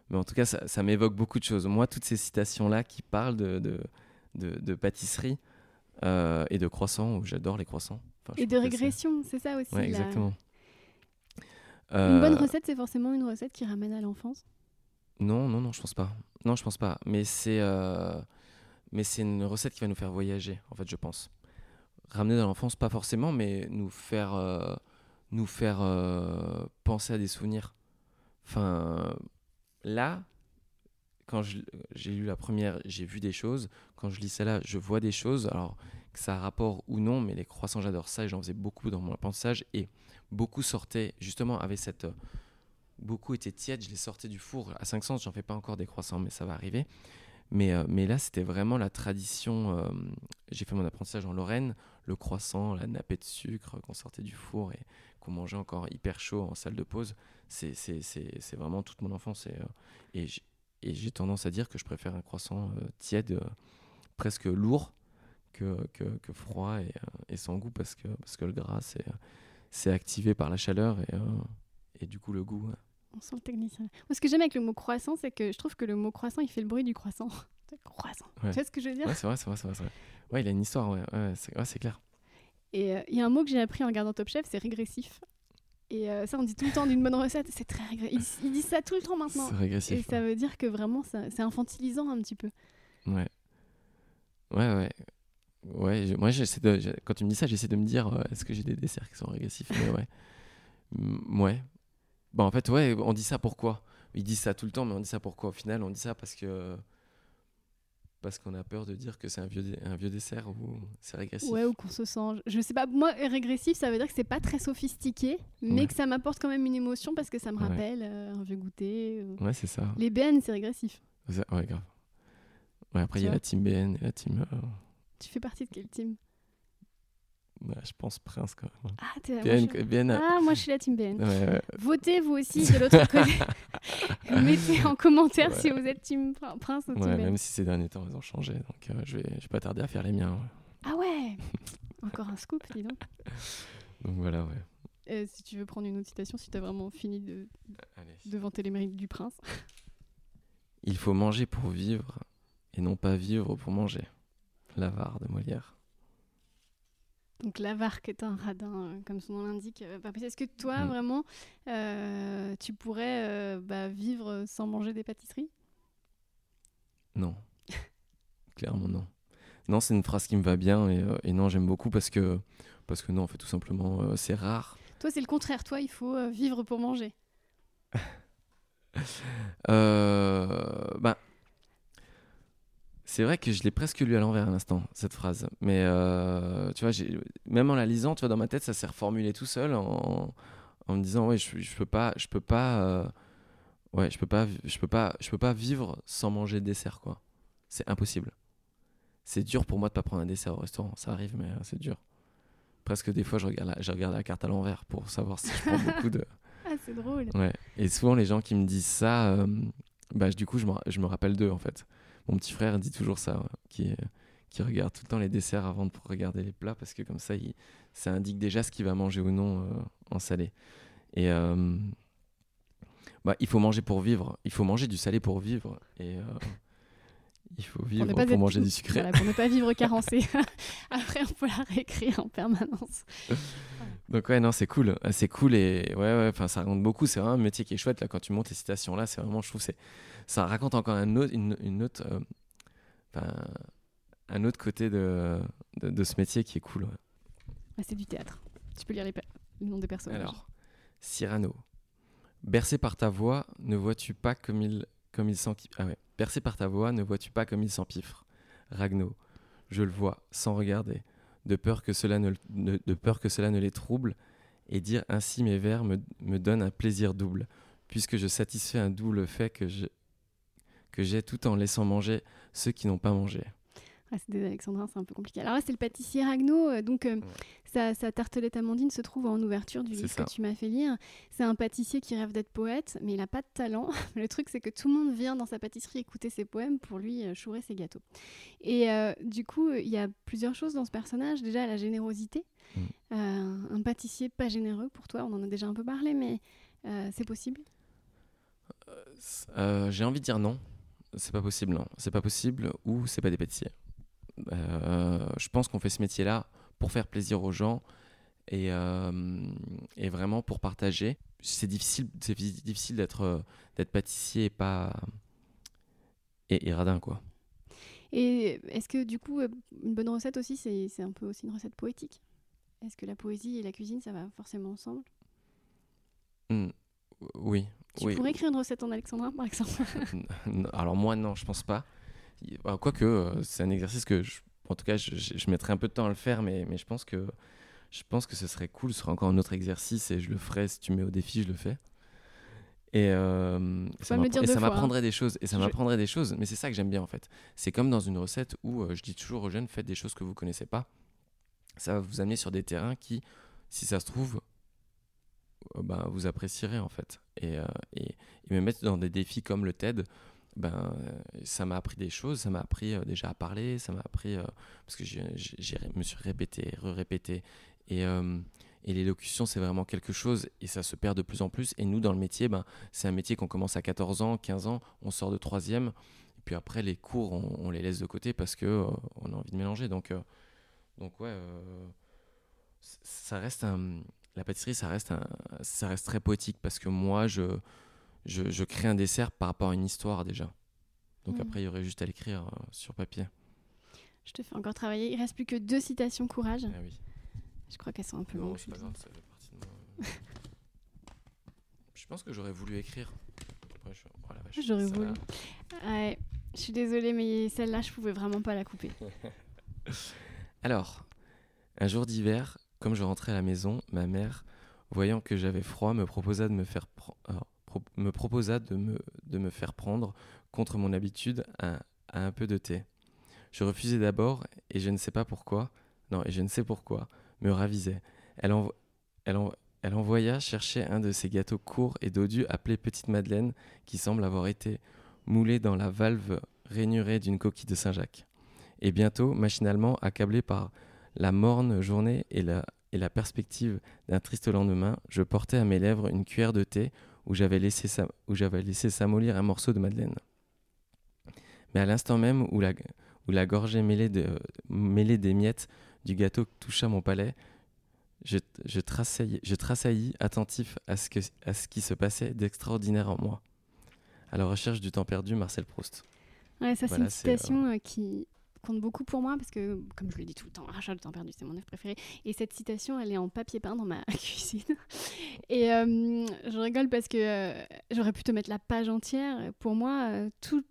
Mais en tout cas, ça, ça m'évoque beaucoup de choses. Moi, toutes ces citations-là qui parlent de, de, de- de pâtisserie euh, et de croissants, où j'adore les croissants. Enfin, Et de régression, c'est ça aussi. Ouais, la- exactement. Une bonne Euh, recette, c'est forcément une recette qui ramène à l'enfance? Non, non, non, je pense pas. Non, je pense pas. Mais c'est, euh, mais c'est une recette qui va nous faire voyager, en fait, je pense. Ramener dans l'enfance, pas forcément, mais nous faire, euh, nous faire euh, penser à des souvenirs. Enfin, là, quand j'ai lu la première, j'ai vu des choses. Quand je lis celle-là, je vois des choses. Alors, que ça a rapport ou non, mais les croissants, j'adore ça et j'en faisais beaucoup dans mon apprentissage. Et beaucoup sortaient, justement, avec cette. euh, Beaucoup étaient tièdes, je les sortais du four. À 500, j'en fais pas encore des croissants, mais ça va arriver. Mais, mais là, c'était vraiment la tradition. j'ai fait mon apprentissage en Lorraine. Le croissant, la nappée de sucre qu'on sortait du four et qu'on mangeait encore hyper chaud en salle de pause. C'est, vraiment toute mon enfance. Et, euh, et, j'ai, tendance à dire que je préfère un croissant euh, tiède, euh, presque lourd, que, que, que froid et, et sans goût parce que, parce que le gras, c'est, activé par la chaleur et, et du coup, le goût. ouais. On sent le technicien. Moi, ce que j'aime avec le mot croissant, c'est que je trouve que le mot croissant, il fait le bruit du croissant. croissant. Ouais. Tu vois ce que je veux dire? Ouais, c'est vrai, c'est vrai, c'est vrai. Ouais, il a une histoire, ouais, ouais, c'est, ouais, clair. Et euh, il y a un mot que j'ai appris en regardant Top Chef, c'est régressif. Et euh, ça, on dit tout le temps d'une bonne recette, c'est très régressif. Ils, ils disent ça tout le temps maintenant. C'est Et régressif. ça veut dire que vraiment, c'est infantilisant un petit peu. Ouais. Ouais, ouais. Ouais, je- moi, de, quand tu me dis ça, j'essaie de me dire euh, est-ce que j'ai des desserts qui sont régressifs? Mais ouais. Ouais. Bon, en fait, ouais, on dit ça pourquoi? Ils disent ça tout le temps, mais on dit ça pourquoi Au final, on dit ça parce que. Parce qu'on a peur de dire que c'est un vieux, un vieux dessert ou c'est régressif. Ouais, ou qu'on se sent. Je sais pas, moi, régressif, ça veut dire que c'est pas très sophistiqué, mais Ouais. que ça m'apporte quand même une émotion parce que ça me Ouais. rappelle euh, un vieux goûter. euh. Ouais, c'est ça. Les BN, c'est régressif. Ouais, grave. Ouais, après, il y a la team BN et la team. euh, Tu fais partie de quel team? Ouais, je pense Prince quand même. Ah, t'es moi, BN, je... Euh, ah, moi, je suis la team BN. ouais. Votez vous aussi de l'autre côté. Mettez en commentaire Ouais. si vous êtes team Prin- Prince ou team BN. même si ces derniers temps, ils ont changé. Donc, euh, je, vais, je vais pas tarder à faire les miens. Ah ouais Encore un scoop, dis donc. Donc voilà, ouais. Euh, si tu veux prendre une autre citation, si tu as vraiment fini de, de vanter les mérites du prince. Il faut manger pour vivre et non pas vivre pour manger. L'avare de Molière. Donc l'avare qui est un radin, euh, comme son nom l'indique. euh, possible. Est-ce que toi, Mm. vraiment, euh, tu pourrais bah, vivre sans manger des pâtisseries? Non. Clairement non. Non, c'est une phrase qui me va bien et, et non, j'aime beaucoup parce que, parce que non, en fait, tout simplement, c'est rare. Toi, c'est le contraire. Toi, il faut vivre pour manger. Euh, ben, c'est vrai que je l'ai presque lu à l'envers à l'instant, cette phrase. Mais euh, tu vois, même en la lisant, tu vois, dans ma tête, ça s'est reformulé tout seul en, en me disant, ouais, je, je peux pas, je peux pas, euh, ouais, je peux pas, je peux pas, je peux pas vivre sans manger de dessert, quoi. C'est impossible. C'est dur pour moi de pas prendre un dessert au restaurant. Ça arrive, mais euh, c'est dur. Presque des fois, je regarde, la, je regarde la carte à l'envers pour savoir si je prends beaucoup de. Ah, c'est drôle. Ouais. Et souvent, les gens qui me disent ça, euh, bah, du coup, je me, je me rappelle d'eux, en fait. Mon petit frère dit toujours ça, ouais, qui, qui regarde tout le temps les desserts avant de regarder les plats, parce que comme ça, ça indique déjà ce qu'il va manger ou non euh, en salé. Et euh, bah, il faut manger pour vivre. Il faut manger du salé pour vivre. Euh, il faut vivre pour, manger du sucré. Voilà, pour ne pas vivre carencé. Après, on peut la réécrire en permanence. Donc ouais, non, c'est cool. Euh, C'est cool et ouais, ouais, ça raconte beaucoup. C'est vraiment un métier qui est chouette. Là, quand tu montes les citations là, c'est vraiment, je trouve, ça raconte encore un autre, une, une autre, euh, un autre côté de, de, de ce métier qui est cool. ouais. Ah, c'est du théâtre. Tu peux lire les, les noms des personnages. Alors, Cyrano. Bercé par ta voix, ne vois-tu pas comme il, comme il s'empi- Ah ouais. Bercé par ta voix, ne vois-tu pas comme il s'empiffre? Ragno. Je le vois, sans regarder, de peur que cela ne, les trouble, et dire ainsi mes vers me, donne un plaisir double, puisque je satisfais un double fait que j'ai tout en laissant manger ceux qui n'ont pas mangé. Ah, c'est des alexandrins, c'est un peu compliqué. Alors là, c'est le pâtissier Ragno. euh, donc, euh, Ouais. sa, sa tartelette amandine se trouve en ouverture du livre que tu m'as fait lire. C'est un pâtissier qui rêve d'être poète, mais il n'a pas de talent. le truc, c'est que tout le monde vient dans sa pâtisserie écouter ses poèmes pour lui euh, chourer ses gâteaux. Et euh, du coup, il y a plusieurs choses dans ce personnage. Déjà, la générosité. Mm. un pâtissier pas généreux pour toi On en a déjà un peu parlé, mais c'est possible? J'ai envie de dire non. C'est pas possible, non. C'est pas possible ou c'est pas des pâtissiers. Je pense qu'on fait ce métier-là pour faire plaisir aux gens et, et vraiment pour partager. C'est difficile, c'est difficile d'être d'être pâtissier et pas et, et radin quoi. Et est-ce que du coup, une bonne recette aussi, c'est un peu aussi une recette poétique? Est-ce que la poésie et la cuisine, ça va forcément ensemble? Mmh, Oui. Tu pourrais écrire une recette en alexandrin, par exemple Alors moi, non, je pense pas. Quoique, euh, c'est un exercice que, je, en tout cas, je, je, mettrais un peu de temps à le faire, mais, mais je, pense que, je pense que ce serait cool. Ce serait encore un autre exercice et je le ferai. Si tu mets au défi, je le fais. Et, euh, ça m'apprendrait des choses. Et ça m'apprendrait des choses. Mais c'est ça que j'aime bien en fait. C'est comme dans une recette où euh, je dis toujours aux jeunes faites des choses que vous connaissez pas. Ça va vous amener sur des terrains qui, si ça se trouve, euh, ben, vous apprécierez en fait. Et, et, me mettre dans des défis comme le TED, ben, ça m'a appris des choses. Ça m'a appris déjà à parler. Ça m'a appris parce que je me suis répété, re-répété. Et et l'élocution, c'est vraiment quelque chose et ça se perd de plus en plus. Et nous, dans le métier, ben, c'est un métier qu'on commence à 14 ans, 15 ans, on sort de troisième. Et puis après, les cours, on, les laisse de côté parce qu'on euh, on a envie de mélanger. Donc, euh, donc ouais, euh, ça reste un, la pâtisserie, ça reste, ça reste très poétique parce que moi, je, je, je, crée un dessert par rapport à une histoire déjà. Donc mmh. après, il y aurait juste à l'écrire sur papier. Je te fais encore travailler. Il reste plus que deux citations courage. Ah oui. Je crois qu'elles sont un peu longues. C'est pas grave, ça fait partie de moi. je pense que j'aurais voulu écrire. Oh j'aurais voulu. Ouais, je suis désolée, mais celle-là, je pouvais vraiment pas la couper. Alors, un jour d'hiver, comme je rentrais à la maison, ma mère, voyant que j'avais froid, me proposa de me faire me proposa de me, de me faire prendre, contre mon habitude, à un peu de thé. Je refusai d'abord, et je ne sais pas pourquoi, non, et je ne sais pourquoi, me ravisait. Elle, elle, elle envoya chercher un de ces gâteaux courts et dodus appelés Petite Madeleine, qui semble avoir été moulé dans la valve rainurée d'une coquille de Saint-Jacques. Et bientôt, machinalement, accablé par la morne journée et la, et la perspective d'un triste lendemain, je portais à mes lèvres une cuillère de thé où j'avais laissé, s'amollir un morceau de madeleine. Mais à l'instant même où la, où la gorgée mêlée, de, mêlée des miettes du gâteau toucha mon palais, je, je, tressaillis, attentif à ce, que, à ce qui se passait d'extraordinaire en moi. À la recherche du temps perdu, Marcel Proust. Ouais, ça c'est une citation euh, euh, qui compte beaucoup pour moi parce que, comme je le dis tout le temps, Rachel du temps perdu, c'est mon œuvre préférée. Et cette citation, elle est en papier peint dans ma cuisine. Et euh, je rigole parce que j'aurais pu te mettre la page entière. Pour moi, toute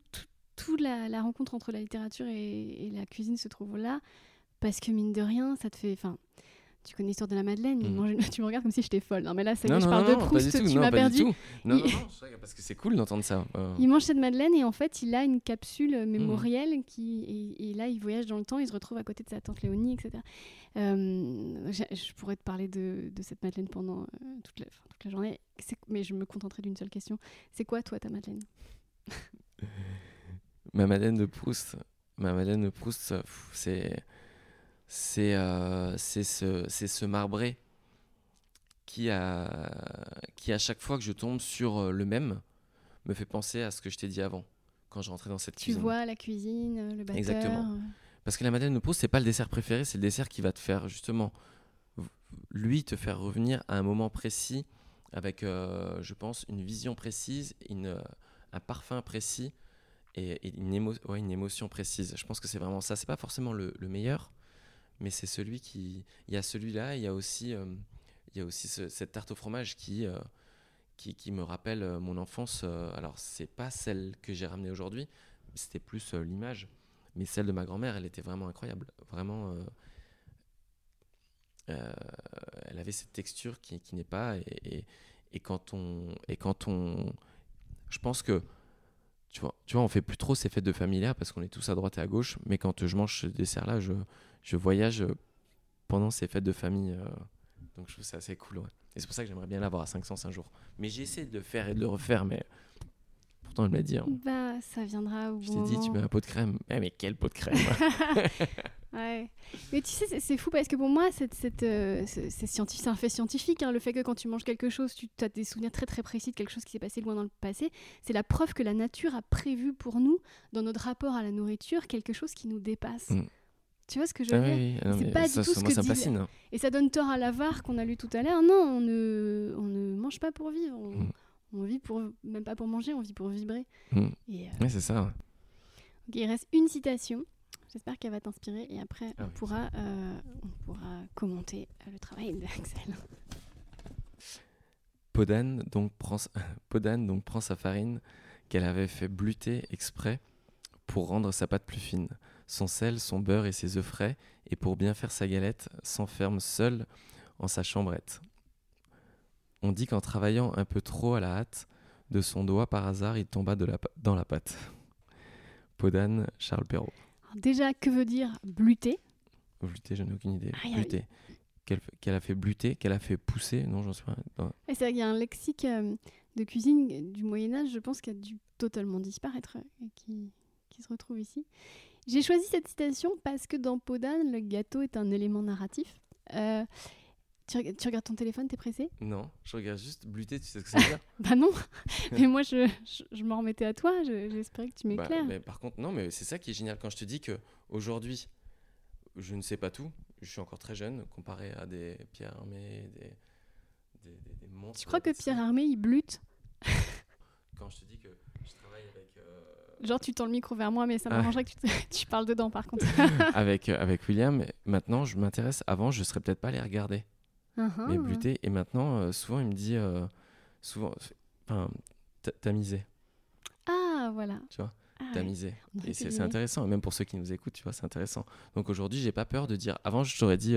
tout, la, la, rencontre entre la littérature et, et la cuisine se trouve là. Parce que mine de rien, ça te fait. Enfin, tu connais l'histoire de la Madeleine, mm. tu me regardes comme si j'étais folle. Non, mais là, ça est, je parle de Proust, tu m'as perdu. Non, non, non, parce que c'est cool d'entendre ça. Euh. Il mange cette Madeleine et en fait, il a une capsule mémorielle mm. qui, et, là, il voyage dans le temps, il se retrouve à côté de sa tante Léonie, etc. Euh, je pourrais te parler de, de cette Madeleine pendant euh, toute, la, toute la journée, mais je me contenterai d'une seule question. C'est quoi, toi, ta Madeleine? Ma Madeleine de Proust Ma Madeleine de Proust, c'est c'est euh, ce, ce marbré qui, a, qui, à chaque fois que je tombe sur euh, le même, me fait penser à ce que je t'ai dit avant, quand je rentrais dans cette cuisine. Tu vois la cuisine, le batteur. Exactement. Parce que la madeleine de Proust, c'est pas le dessert préféré, c'est le dessert qui va te faire justement, lui, te faire revenir à un moment précis, avec, euh, je pense, une vision précise, une, un parfum précis et, une, ouais, une, émotion précise. Je pense que c'est vraiment ça. C'est pas forcément le, le meilleur, mais c'est celui qui. Il y a celui-là, il y a aussi, euh, il y a aussi cette tarte au fromage qui, euh, qui, me rappelle euh, mon enfance. alors, c'est pas celle que j'ai ramenée aujourd'hui, c'était plus l'image, mais celle de ma grand-mère, elle était vraiment incroyable. Vraiment. elle avait cette texture qui, qui n'est pas. Et, et, et, quand on. Et quand on. Je pense que tu vois, tu vois, on fait plus trop ces fêtes de famille là parce qu'on est tous à droite et à gauche. Mais quand je mange ce dessert là, je, je voyage pendant ces fêtes de famille. Euh, donc je trouve ça assez cool. Et c'est pour ça que j'aimerais bien l'avoir à 500 un jour. Mais j'ai essayé de le faire et de le refaire, mais pourtant elle me l'a dit. hein. Bah, ça viendra au Je t'ai dit, tu mets un pot de crème. Eh, mais quel pot de crème? Ouais. Mais tu sais, c'est- fou parce que pour moi, euh, c'est c'est scientifique, c'est un fait scientifique. hein, le fait que quand tu manges quelque chose, tu as des souvenirs très très précis de quelque chose qui s'est passé loin dans le passé, c'est la preuve que la nature a prévu pour nous, dans notre rapport à la nourriture, quelque chose qui nous dépasse. Mm. Tu vois ce que je veux Ah oui, dire oui, ah C'est pas ça, du tout ça- ce que ça dit- fascine. hein. Et ça donne tort à l'avare qu'on a lu tout à l'heure. Non, on ne, on ne mange pas pour vivre. On, Mm. on vit pour, même pas pour manger, on vit pour vibrer. Mm. Et, euh, Ouais, c'est ça. ouais. Ok, il reste une citation. J'espère qu'elle va t'inspirer et après Ah on, oui. pourra, euh, on pourra commenter euh, le travail d'Axel. Podane donc, prend, Podane donc prend sa farine qu'elle avait fait bluter exprès pour rendre sa pâte plus fine. Son sel, son beurre et ses œufs frais, et pour bien faire sa galette, s'enferme seul en sa chambrette. On dit qu'en travaillant un peu trop à la hâte, de son doigt par hasard, il tomba de la, pa- dans la pâte. Podane, Charles Perrault. Déjà, que veut dire bluter? Bluter, je n'ai aucune idée. Ah. Qu'elle a fait bluter, qu'elle a fait pousser, non, j'en sais rien. Et C'est vrai qu'il y a un lexique euh, de cuisine du Moyen-Âge, je pense, qui a dû totalement disparaître euh, et qui, qui se retrouve ici. J'ai choisi cette citation parce que dans Podane, le gâteau est un élément narratif. Euh, tu, reg- tu regardes ton téléphone, t'es pressé? Non, je regarde juste bluter, tu sais ce que ça veut dire? Bah non Mais moi, je, je, je m'en remettais à toi, je- j'espérais que tu Bah, m'éclaires. mais par contre, non, mais c'est ça qui est génial quand je te dis que aujourd'hui, je ne sais pas tout. Je suis encore très jeune comparé à des Pierre Armé, des, des, des, des monstres. Tu crois que. Pierre Armé, il blute? Quand je te dis que je travaille avec, Genre, tu tends le micro vers moi, mais ça Ah. m'arrangerait que tu, parles dedans, par contre. avec, euh, avec William, maintenant, je m'intéresse. Avant, je serais peut-être pas allé regarder, Uhum. mais bluter. Et maintenant, euh, souvent, il me dit, euh, souvent, enfin, misé, Ah, voilà. Tu vois, Ah, t'as ouais. Et c'est intéressant, et même pour ceux qui nous écoutent, tu vois, c'est intéressant. Donc aujourd'hui, j'ai pas peur de dire. Avant, je t'aurais dit,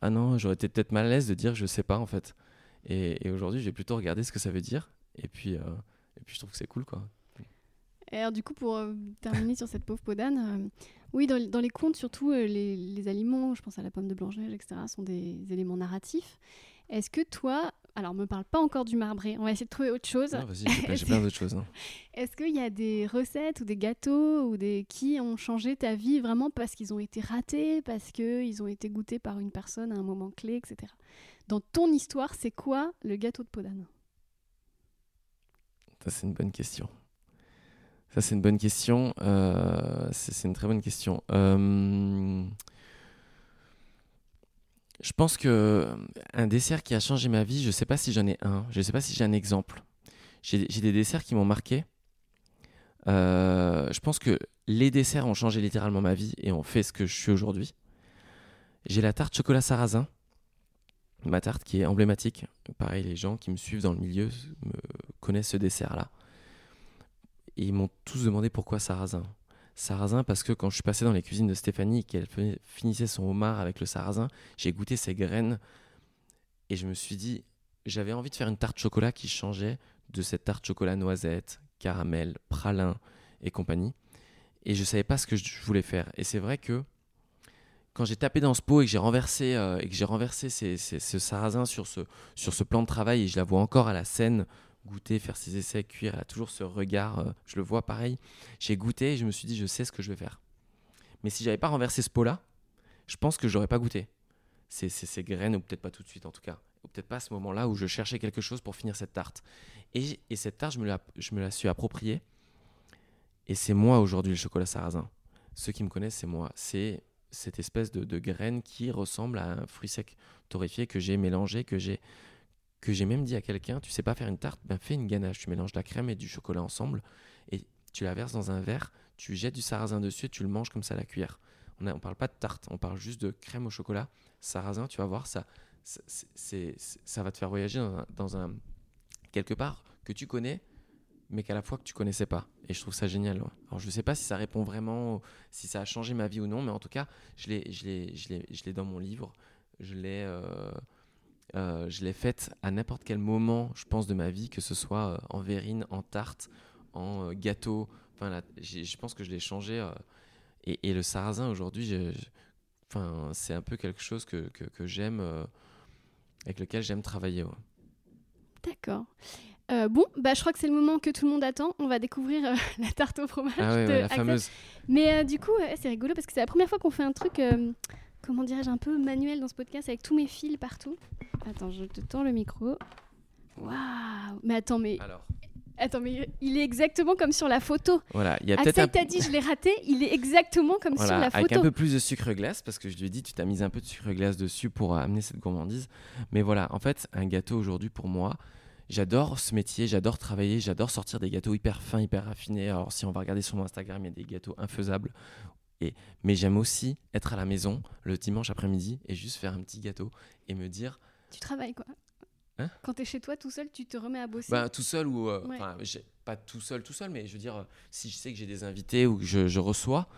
ah non, j'aurais été peut-être mal à l'aise de dire je sais pas en fait. Et, et aujourd'hui, j'ai plutôt regardé ce que ça veut dire. Et puis, et puis je trouve que c'est cool quoi. Et alors, du coup, pour euh, terminer sur cette pauvre peau d'âne, euh, oui, dans, dans les contes, surtout, euh, les, les aliments, je pense à la pomme de Blanche-Neige, etc., sont des éléments narratifs. Est-ce que toi, alors me parle pas encore du marbré, on va essayer de trouver autre chose. Non, vas-y, j'ai plein- j'ai plein d'autres choses. hein. Est-ce qu'il y a des recettes ou des gâteaux ou des qui ont changé ta vie vraiment parce qu'ils ont été ratés, parce qu'ils ont été goûtés par une personne à un moment clé, etc. Dans ton histoire, c'est quoi le gâteau de peau d'âne Ça, c'est une bonne question. Ça, c'est une bonne question. Euh, c'est une très bonne question. Euh, je pense que un dessert qui a changé ma vie, je sais pas si j'en ai un. Je sais pas si j'ai un exemple. J'ai des desserts qui m'ont marqué. Euh, je pense que les desserts ont changé littéralement ma vie et ont fait ce que je suis aujourd'hui. J'ai la tarte chocolat sarrasin. Ma tarte qui est emblématique. Pareil, les gens qui me suivent dans le milieu me connaissent ce dessert-là. Ils m'ont tous demandé pourquoi sarrasin. Sarrasin parce que quand je suis passé dans les cuisines de Stéphanie et qu'elle finissait son homard avec le sarrasin, j'ai goûté ses graines et je me suis dit, j'avais envie de faire une tarte chocolat qui changeait de cette tarte chocolat noisette, caramel, pralin et compagnie. Et je savais pas ce que je voulais faire. Et c'est vrai que quand j'ai tapé dans ce pot et que j'ai renversé, euh, et que j'ai renversé ces- ces- ce sarrasin sur ce, sur ce plan de travail et je la vois encore à la scène goûter, faire ses essais, cuire, elle a toujours ce regard, euh, je le vois pareil. J'ai goûté et je me suis dit, je sais ce que je vais faire. Mais si j'avais pas renversé ce pot-là, je pense que j'aurais pas goûté. Ces, ces, graines, ou peut-être pas tout de suite en tout cas, ou peut-être pas à ce moment-là où je cherchais quelque chose pour finir cette tarte. Et, et cette tarte, je me, la, je me suis appropriée. Et c'est moi aujourd'hui le chocolat sarrasin. Ceux qui me connaissent, c'est moi. C'est cette espèce de, de graine qui ressemble à un fruit sec torréfié que j'ai mélangé, que j'ai que j'ai même dit à quelqu'un, tu sais pas faire une tarte, ben fais une ganache, tu mélanges de la crème et du chocolat ensemble et tu la verses dans un verre, tu jettes du sarrasin dessus et tu le manges comme ça à la cuillère. On ne parle pas de tarte, on parle juste de crème au chocolat, sarrasin, tu vas voir, ça, c'est- ça va te faire voyager dans un, quelque part que tu connais, mais qu'à la fois que tu connaissais pas. Et je trouve ça génial. Alors je sais pas si ça répond vraiment, si ça a changé ma vie ou non, mais en tout cas, je l'ai dans mon livre. Je l'ai, euh, euh, je l'ai faite à n'importe quel moment, je pense, de ma vie, que ce soit euh, en verrine, en tarte, en euh, gâteau. Enfin, je pense que je l'ai changé. et, et le sarrasin aujourd'hui, enfin, c'est un peu quelque chose que, que, que j'aime, avec lequel j'aime travailler. ouais. D'accord. Bon, bah, je crois que c'est le moment que tout le monde attend. On va découvrir la tarte au fromage. Ah ouais, de ouais, la fameuse. Mais du coup, c'est rigolo parce que c'est la première fois qu'on fait un truc, comment dirais-je, un peu manuel dans ce podcast avec tous mes fils partout. Attends, je te tends le micro. Waouh Mais attends, mais Alors, attends, mais il est exactement comme sur la photo. voilà, il y a peut-être Axel un... t'a dit, je l'ai raté. Il est exactement comme Voilà, sur la avec un photo. peu plus de sucre glace, parce que je lui ai dit, tu t'as mis un peu de sucre glace dessus pour euh, amener cette gourmandise. Mais voilà, en fait, un gâteau aujourd'hui pour moi, j'adore ce métier, j'adore travailler, j'adore sortir des gâteaux hyper fins, hyper raffinés. Alors si on va regarder sur mon Instagram, il y a des gâteaux infaisables. Et, mais j'aime aussi être à la maison le dimanche après-midi et juste faire un petit gâteau et me dire, Tu travailles quoi Hein Quand t'es chez toi tout seul, tu te remets à bosser. bah, tout seul ou euh, Ouais. pas tout seul, tout seul, mais je veux dire, si je sais que j'ai des invités ou que je, je reçois,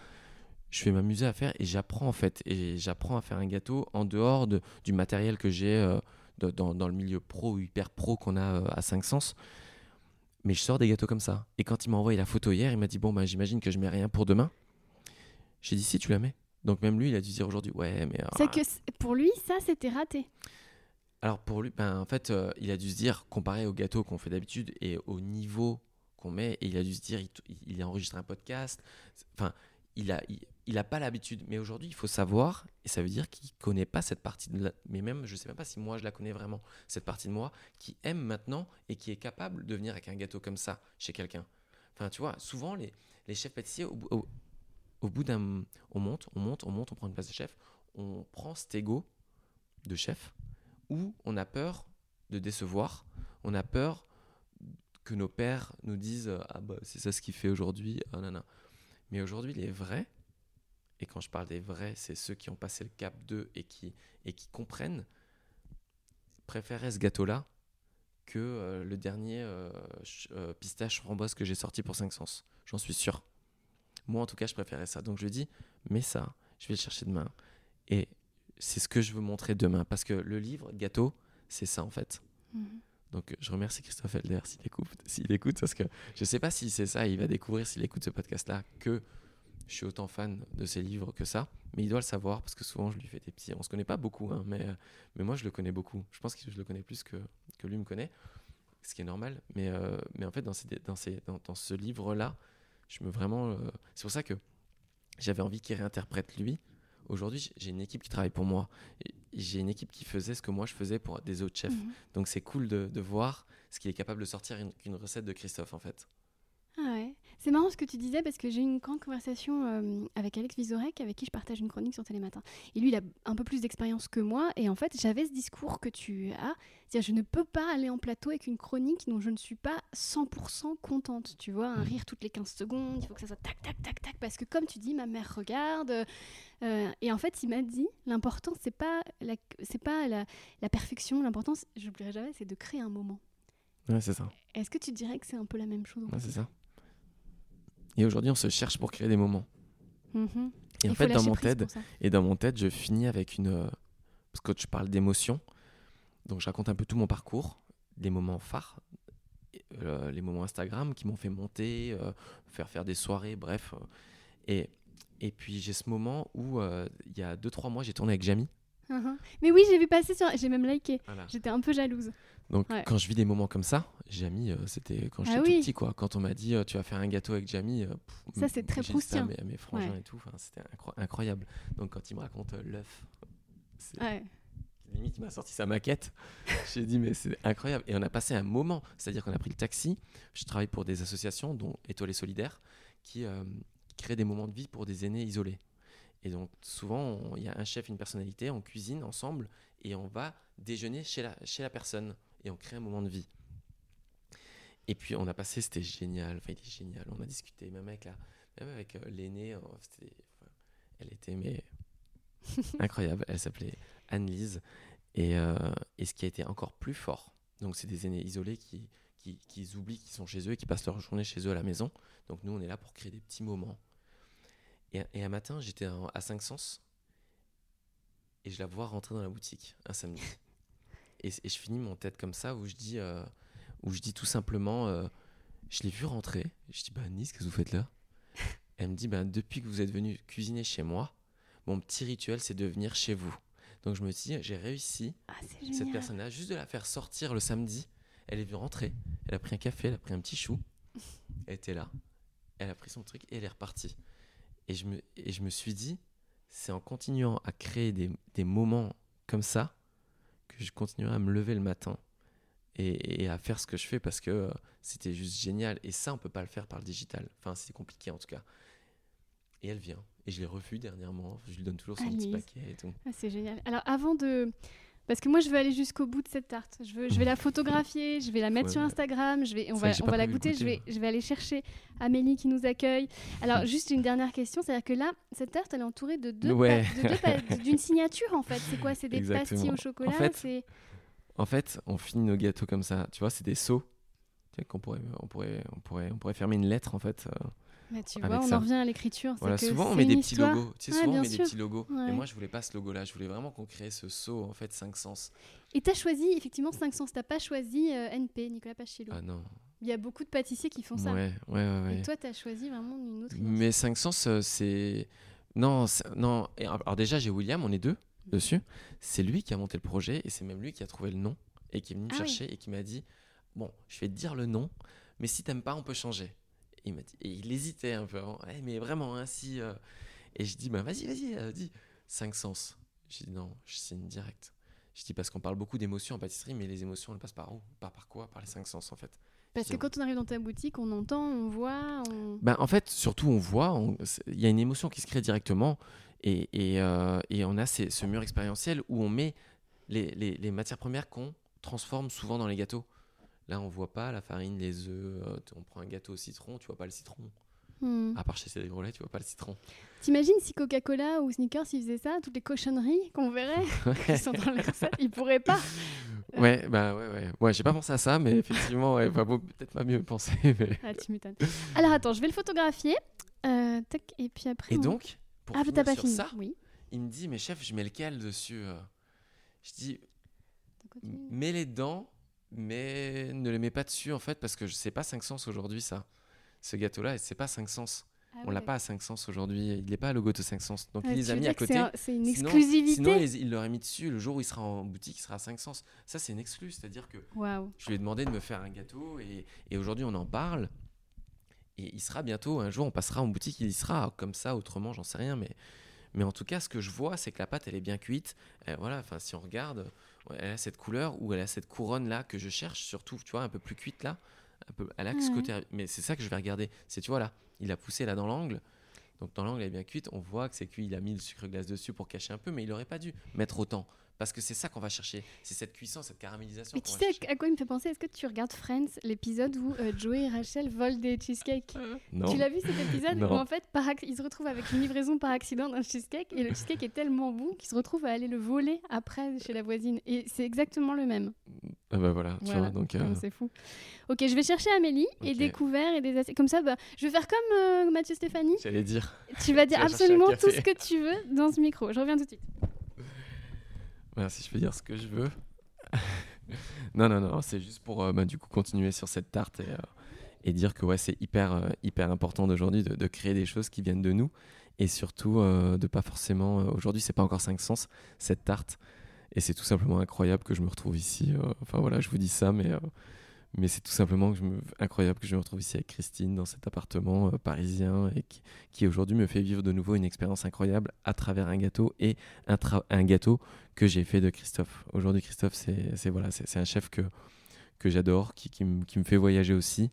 je vais m'amuser à faire et j'apprends en fait. Et j'apprends à faire un gâteau en dehors de, du matériel que j'ai euh, dans le milieu pro ou hyper pro qu'on a euh, à 5 sens. Mais je sors des gâteaux comme ça. Et quand il m'a envoyé la photo hier, il m'a dit Bon, bah, j'imagine que je mets rien pour demain. J'ai dit Si, tu la mets. Donc même lui, il a dû dire aujourd'hui Ouais, mais. c'est ah, que pour lui, ça, c'était raté. alors pour lui, ben, en fait, euh, il a dû se dire, comparé au gâteau qu'on fait d'habitude et au niveau qu'on met, et il a dû se dire, il, il a enregistré un podcast. Enfin, il a, il, il a pas l'habitude. Mais aujourd'hui, il faut savoir, et ça veut dire qu'il connaît pas cette partie de la- Mais même, je sais même pas si moi je la connais vraiment, cette partie de moi qui aime maintenant et qui est capable de venir avec un gâteau comme ça chez quelqu'un. Enfin, tu vois, souvent les, les chefs pâtissiers, au, bout- au- au bout d'un, on monte, on monte, on monte, on prend une place de chef, on prend cet ego de chef où on a peur de décevoir, on a peur que nos pères nous disent ah bah c'est ça ce qu'il fait aujourd'hui, ah nan, nan. Mais aujourd'hui les vrais, et quand je parle des vrais, c'est ceux qui ont passé le cap d'eux et qui et qui comprennent, préféraient ce gâteau-là que euh, le dernier euh, euh, pistache framboise que j'ai sorti pour 5 sens. J'en suis sûr. Moi en tout cas je préférais ça. Donc je lui dis mais ça, je vais le chercher demain. Et c'est ce que je veux montrer demain. Parce que le livre, gâteau, c'est ça en fait. Mhm. Donc je remercie Christophe Elder s'il écoute, s'il écoute, parce que je sais pas si c'est ça, il va découvrir s'il écoute ce podcast-là que je suis autant fan de ses livres que ça, mais il doit le savoir parce que souvent je lui fais des petits. On se connaît pas beaucoup, hein, mais, euh, mais moi je le connais beaucoup. Je pense que je le connais plus que, que lui me connaît, ce qui est normal. Mais, euh, mais en fait, dans, ces, dans, ces, dans, dans ce livre-là, je me vraiment. euh, c'est pour ça que j'avais envie qu'il réinterprète lui. Aujourd'hui, j'ai une équipe qui travaille pour moi. J'ai une équipe qui faisait ce que moi je faisais pour des autres chefs. Mhm. Donc c'est cool de, de voir ce qu'il est capable de sortir une, une recette de Christophe en fait. C'est marrant ce que tu disais parce que j'ai eu une grande conversation euh, avec Alex Vizorek avec qui je partage une chronique sur Télématin. Et lui, il a un peu plus d'expérience que moi et en fait, j'avais ce discours que tu as, c'est-à-dire je ne peux pas aller en plateau avec une chronique dont je ne suis pas 100% contente, tu vois, un rire toutes les 15 secondes, il faut que ça soit tac tac tac tac parce que comme tu dis, ma mère regarde euh, et en fait, il m'a dit l'important c'est pas la c'est pas la, la perfection, l'important, c'est- j'oublierai jamais, c'est de créer un moment. Ouais, c'est ça. Est-ce que tu dirais que c'est un peu la même chose Ouais, c'est ça. Et aujourd'hui, on se cherche pour créer des moments. Mhm. Et en Il fait, dans mon TED, et dans mon TED, je finis avec une euh, parce que je parle d'émotion. Donc je raconte un peu tout mon parcours, les moments phares, euh, les moments Instagram qui m'ont fait monter, euh, faire faire des soirées, bref. et et puis j'ai ce moment où il y a 2-3 mois, j'ai tourné avec Jamie. Mhm. Mais oui, j'ai vu passer sur. J'ai même liké. Voilà. J'étais un peu jalouse. Donc Ouais. quand je vis des moments comme ça, Jamie, euh, c'était quand j'étais Ah tout oui. petit quoi. Quand on m'a dit euh, tu vas faire un gâteau avec Jamie, euh, Ça, c'est très proustien. mes, mes frangins Ouais. et tout. C'était incro- incroyable. Donc quand il me raconte l'œuf, Ouais. limite il m'a sorti sa maquette. j'ai dit mais c'est incroyable. Et on a passé un moment, c'est-à-dire qu'on a pris le taxi. Je travaille pour des associations dont Étoile et Solidaire qui créent des moments de vie pour des aînés isolés. Et donc souvent il y a un chef, une personnalité, on cuisine ensemble et on va déjeuner chez la, chez la personne et on crée un moment de vie. Et puis on a passé, c'était génial, enfin il est génial, on a discuté même avec la, même avec l'aînée, euh, enfin, elle était mais incroyable, elle s'appelait Anne-Lise et, euh, et ce qui a été encore plus fort, donc c'est des aînés isolés qui, qui, qui oublient qu'ils sont chez eux et qui passent leur journée chez eux à la maison, donc nous on est là pour créer des petits moments. Et, et un matin j'étais à 5 sens et je la vois rentrer dans la boutique un samedi. Et, et je finis mon tête comme ça où je dis, euh, où je dis tout simplement, euh, je l'ai vu rentrer. Je dis, bah Nice, qu'est-ce que vous faites là? Elle me dit, bah, depuis que vous êtes venu cuisiner chez moi, mon petit rituel, c'est de venir chez vous. Donc je me dis, j'ai réussi Ah, cette personne-là, juste de la faire sortir le samedi. Elle est venue rentrer, elle a pris un café, elle a pris un petit chou, elle était là, elle a pris son truc et elle est repartie. Et je me, et je me suis dit, c'est en continuant à créer des, des moments comme ça que je continuerai à me lever le matin et, et à faire ce que je fais parce que euh, c'était juste génial. Et ça, on peut pas le faire par le digital. Enfin, c'est compliqué en tout cas. Et elle vient. Et je l'ai revue dernièrement. Je lui donne toujours son petit Alice. paquet et tout. Ah, c'est génial. Alors avant de... Parce que moi, je veux aller jusqu'au bout de cette tarte. Je, veux, je vais la photographier, je vais la mettre Ouais, sur. Instagram, je vais, on va, on va la goûter, je vais, goûter. je vais aller chercher Amélie qui nous accueille. Alors, juste une dernière question, c'est-à-dire que là, cette tarte, elle est entourée de deux, Ouais. d'une signature en fait. C'est quoi? C'est des Exactement. pastilles au chocolat En fait, c'est... En fait, on finit nos gâteaux comme ça. Tu vois, c'est des seaux. Tu sais, qu'on pourrait, on pourrait, on pourrait, on pourrait fermer une lettre en fait. euh, Tu vois, on ça. en revient à l'écriture. Voilà, souvent on met des petits logos. Tu sais, Ouais, souvent bien on met sûr. des petits logos. Ouais. Et moi, je voulais pas ce logo-là. Je voulais vraiment qu'on crée ce saut en fait cinq sens. Et t'as choisi effectivement 500, t'as pas choisi euh, NP, Nicolas Pachello. Ah non. Il y a beaucoup de pâtissiers qui font ça. Ouais, ouais, ouais. Et toi, t'as choisi vraiment une autre. Mais 5 sens, euh, c'est. Non, non. Et alors déjà, j'ai William, on est deux dessus. C'est lui qui a monté le projet et c'est même lui qui a trouvé le nom et qui est venu me Ah oui. chercher et qui m'a dit Bon, je vais te dire le nom, mais si t'aimes pas, on peut changer. Il, m'a dit, et il hésitait un peu avant. Ouais, mais vraiment, hein, si. euh, Et je dis Bah vas-y, vas-y, euh, dis. 5 sens. J'ai dit Non, je signe direct. Je dis parce qu'on parle beaucoup d'émotions en pâtisserie, mais les émotions, elles passent par où? Par, par quoi? Par les cinq sens en fait. Parce que quand on arrive dans ta boutique, on entend, on voit, on... Ben, en fait, surtout, on voit, il y a une émotion qui se crée directement et, et, euh, et on a ces- ce mur expérientiel où on met les, les- les matières premières qu'on transforme souvent dans les gâteaux. Là, on voit pas la farine, les œufs. euh, on prend un gâteau au citron, tu vois pas le citron. Hmm. À part chez Cédric Grolet, tu vois pas le citron. T'imagines si Coca-Cola ou Snickers ils faisaient ça, toutes les cochonneries qu'on verrait qui sont dans les recettes, ils pourraient pas. ouais, bah ouais, ouais. Ouais, j'ai pas pensé à ça, mais effectivement, ouais, beau- peut-être pas mieux penser. mais- Ah, tu m'étonnes. Alors attends, je vais le photographier. Euh, tac, et puis après. Et on- donc, pour ah, finir pas sur fini. ça, Oui. il me dit, mais chef, je mets lequel dessus euh? Je dis. Mets-les dedans, mais ne les mets pas dessus en fait parce que je sais pas 5 sens aujourd'hui ça. Ce gâteau-là, c'est pas 5 sens. Ah On ouais, l'a pas à 5 sens aujourd'hui. Il n'est pas à logo de 5 sens. Donc Ouais, il les a mis à côté. c'est un- C'est une Sinon- exclusivité. Sinon, il, il l'aurait mis dessus. Le jour où il sera en boutique, il sera à 5 sens. Ça, c'est une exclue. C'est-à-dire que je lui ai demandé de me faire un gâteau et, et aujourd'hui, on en parle. Et il sera bientôt, un jour, on passera en boutique, il y sera comme ça, autrement, j'en sais rien. Mais, mais en tout cas, ce que je vois, c'est que la pâte, elle est bien cuite. Euh, voilà, enfin, si on regarde, elle a cette couleur ou elle a cette couronne là que je cherche, surtout, tu vois, un peu plus cuite là. Un peu, ce Ouais. côté. Mais c'est ça que je vais regarder. C'est, tu vois, là, il a poussé là dans l'angle. Donc dans l'angle, elle est bien cuite. On voit que c'est cuit. Il a mis le sucre glace dessus pour cacher un peu, mais il aurait pas dû mettre autant. Parce que c'est ça qu'on va chercher. C'est cette cuisson, cette caramélisation. Mais tu sais chercher. à quoi il me fait penser Est-ce que tu regardes Friends, l'épisode où euh, Joey et Rachel volent des cheesecakes? Non. Tu l'as vu cet épisode Non. où en fait par ils se retrouvent avec une livraison par accident d'un cheesecake et le cheesecake est tellement bon qu'ils se retrouvent à aller le voler après chez la voisine et c'est exactement le même. Ah bah voilà, tu Voilà. vois. Donc, euh, C'est fou. Ok, je vais chercher Amélie et Ok. des couverts et des assiettes. Comme ça, bah, je vais faire comme euh, Mathieu Stéphanie. j'allais dire. Tu vas dire vas chercher un absolument tout ce que tu veux dans ce micro. Je reviens tout de suite. Voilà, si je peux dire ce que je veux. non, non, non, c'est juste pour euh, bah, du coup continuer sur cette tarte et, euh, dire que c'est hyper, euh, hyper important d'aujourd'hui de, créer des choses qui viennent de nous et surtout de pas forcément. aujourd'hui, c'est pas encore 5 sens cette tarte et c'est tout simplement incroyable que je me retrouve ici. enfin voilà, je vous dis ça, mais. Mais c'est tout simplement incroyable que je me retrouve ici avec Christine dans cet appartement euh, parisien et qui, aujourd'hui me fait vivre de nouveau une expérience incroyable à travers un gâteau et un, gâteau que j'ai fait de Christophe. Aujourd'hui, Christophe, c'est voilà, un chef que, que j'adore, qui, qui, me- qui me fait voyager aussi.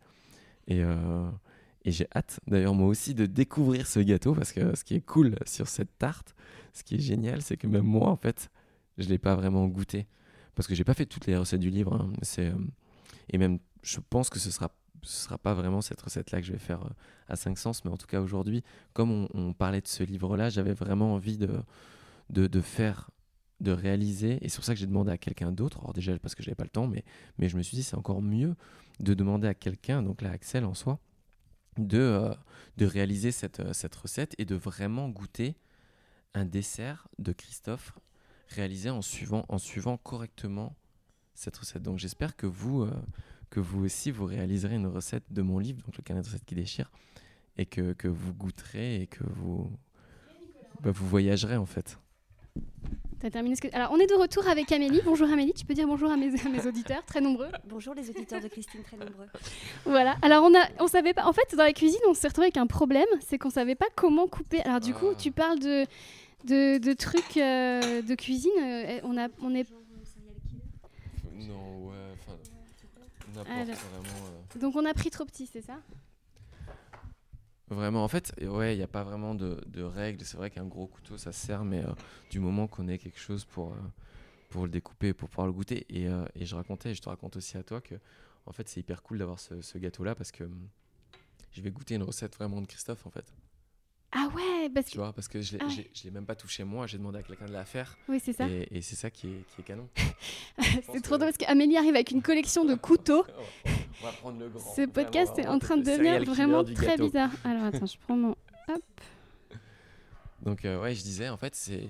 Et, euh, et j'ai hâte, d'ailleurs, moi aussi, de découvrir ce gâteau parce que ce qui est cool sur cette tarte, ce qui est génial, c'est que même moi, en fait, je ne l'ai pas vraiment goûté. Parce que j'ai pas fait toutes les recettes du livre. hein. C'est, euh, et même, je pense que ce sera ce sera pas vraiment cette recette-là que je vais faire euh, à 5 sens, mais en tout cas aujourd'hui, comme on, parlait de ce livre-là, j'avais vraiment envie de, de, de faire, de réaliser, et c'est pour ça que j'ai demandé à quelqu'un d'autre, alors déjà parce que j'avais pas le temps, mais, mais je me suis dit c'est encore mieux de demander à quelqu'un, donc là Axel en soi, de, euh, de réaliser cette, euh, cette recette et de vraiment goûter un dessert de Christophe réalisé en suivant, en suivant correctement cette recette. Donc j'espère que vous, euh, que vous aussi, vous réaliserez une recette de mon livre, donc le carnet de recettes qui déchire, et que, que vous goûterez et que vous, bah, vous voyagerez en fait. T'as terminé ce que... Alors, on est de retour avec Amélie. Bonjour Amélie, tu peux dire bonjour à mes, à mes auditeurs, très nombreux. Bonjour les auditeurs de Christine, très nombreux. Voilà. Alors, on a, on savait pas. En fait, dans la cuisine, on s'est retrouvé avec un problème, c'est qu'on savait pas comment couper. Alors, du coup, Ah. tu parles de, de, de trucs euh, de cuisine. euh, on a, on est. Non, ouais, enfin. N'importe, Alors. vraiment. euh, Donc, on a pris trop petit, c'est ça? Vraiment, en fait, ouais, il n'y a pas vraiment de, de règles. C'est vrai qu'un gros couteau, ça sert, mais euh, du moment qu'on ait quelque chose pour, euh, pour le découper, pour pouvoir le goûter. Et, euh, et je racontais, et je te raconte aussi à toi que, en fait, c'est hyper cool d'avoir ce, ce gâteau-là parce que hum, je vais goûter une recette vraiment de Christophe, en fait. Ah ouais, parce Tu que. vois, parce que je l'ai Ah ouais. l'ai même pas touché moi, j'ai demandé à quelqu'un de la faire. Oui, c'est ça. Et, et c'est ça qui est, qui est canon. c'est trop que- drôle parce qu'Amélie arrive avec une collection de couteaux. On va prendre le grand. Ce podcast Vraiment, est en train de devenir vraiment très gâteau. bizarre. Alors, attends, je prends mon. Donc, euh, ouais, je disais, en fait, c'est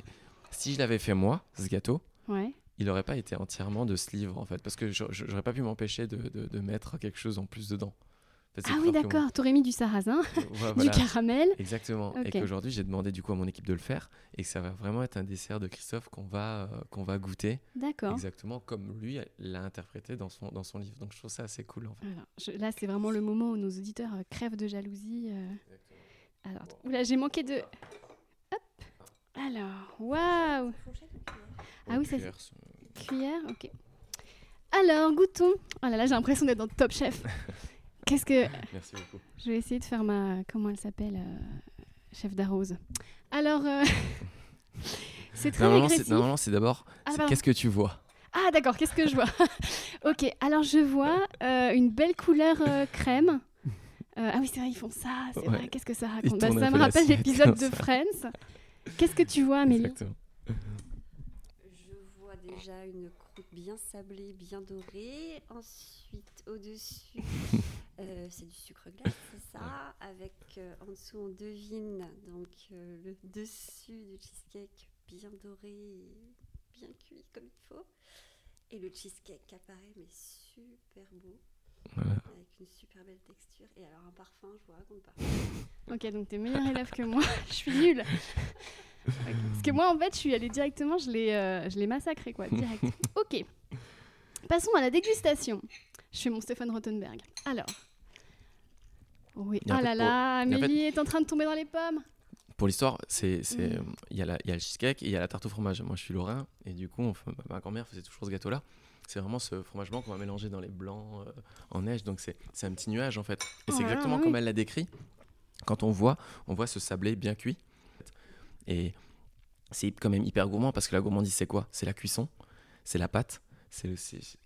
si je l'avais fait moi, ce gâteau, Ouais. il n'aurait pas été entièrement de ce livre en fait parce que j'aurais pas pu m'empêcher de, de- de mettre quelque chose en plus dedans. Fait, Ah oui, d'accord. T'aurais mis du sarrasin, Ouais, du voilà, caramel. exactement et qu'aujourd'hui j'ai demandé du coup à mon équipe de le faire et que ça va vraiment être un dessert de Christophe qu'on va euh, qu'on va goûter D'accord. exactement comme lui l'a interprété dans son dans son livre donc je trouve ça assez cool en fait. Alors, je- là, c'est vraiment le moment où nos auditeurs euh, crèvent de jalousie. euh. Alors. Oula, j'ai manqué de. Hop. Alors, waouh. Ah oui, ça, Cuillère, c'est- Cuillère, ok. Alors, goûtons. Oh là là, j'ai l'impression d'être dans Top Chef. Qu'est-ce que. Merci beaucoup. Je vais essayer de faire ma. Comment elle s'appelle euh, Chef d'arrose. Alors, euh, c'est très Normalement c'est normalement, c'est d'abord Ah, qu'est-ce que tu vois? Ah d'accord, qu'est-ce que je vois? Ok, alors je vois euh, une belle couleur euh, crème. Euh, ah oui, c'est vrai, ils font ça, c'est Ouais. vrai, qu'est-ce que ça raconte? Bah, Ça me rappelle l'épisode de. Friends. Qu'est-ce que tu vois, Amélie? Exactement. Je vois déjà une bien sablée, bien dorée. Ensuite, au-dessus, euh, c'est du sucre glace, c'est ça. Avec euh, en dessous, on devine donc euh, le dessus du cheesecake bien doré, et bien cuit comme il faut. Et le cheesecake apparaît, mais super beau. Voilà. Avec une super belle texture. Et alors, un parfum, je vous raconte pas. Ok, donc t'es meilleur élève que moi, je suis nulle. Parce que moi, en fait, je suis allée directement, je l'ai, euh, je l'ai massacré, quoi, direct. Ok, passons à la dégustation. Je fais mon Stéphane Rothenberg. Alors, oui, ah là là, Amélie est en train de tomber dans les pommes. Pour l'histoire, c'est c'est, Mm. euh, il y, a la- il y a le cheesecake et il y a la tarte au fromage. Moi, je suis lorrain et du coup, on fait- ma- ma grand-mère faisait toujours ce gâteau-là. C'est vraiment ce fromage blanc qu'on va mélanger dans les blancs euh, en neige. Donc, c'est c'est un petit nuage en fait. Et c'est exactement oui. comme elle l'a décrit. Quand on voit, on voit ce sablé bien cuit. Et c'est quand même hyper gourmand parce que la gourmandise, c'est quoi? C'est la cuisson, c'est la pâte. c'est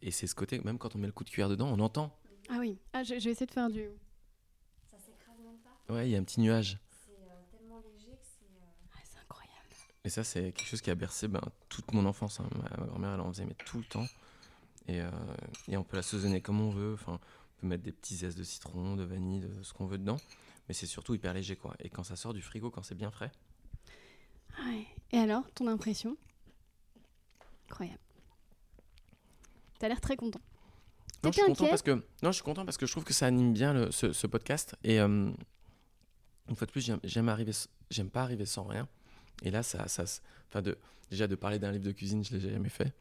et c'est ce côté, même quand on met le coup de cuillère dedans, on entend. Ah oui, ah, je, je vais essayer de faire du... Ça s'écrase même pas. Ouais, il y a un petit nuage. C'est tellement léger que c'est. Ah, c'est incroyable. Et ça, c'est quelque chose qui a bercé ben, toute mon enfance. hein. Ma, ma grand-mère, elle en faisait mais tout le temps. Et, euh, et on peut l'assaisonner comme on veut. Enfin, on peut mettre des petits zestes de citron, de vanille, de ce qu'on veut dedans. Mais c'est surtout hyper léger, quoi. Et quand ça sort du frigo, quand c'est bien frais, Ah ouais. Et alors, ton impression? Incroyable. T'as l'air très content. Non, je suis content parce que non, je suis content parce que je trouve que ça anime bien le- ce, ce podcast. Et euh, une fois de plus, j'aime- j'aime arriver, j'aime pas arriver sans rien. Et là, ça, ça, enfin de déjà de parler d'un livre de cuisine, je l'ai jamais fait.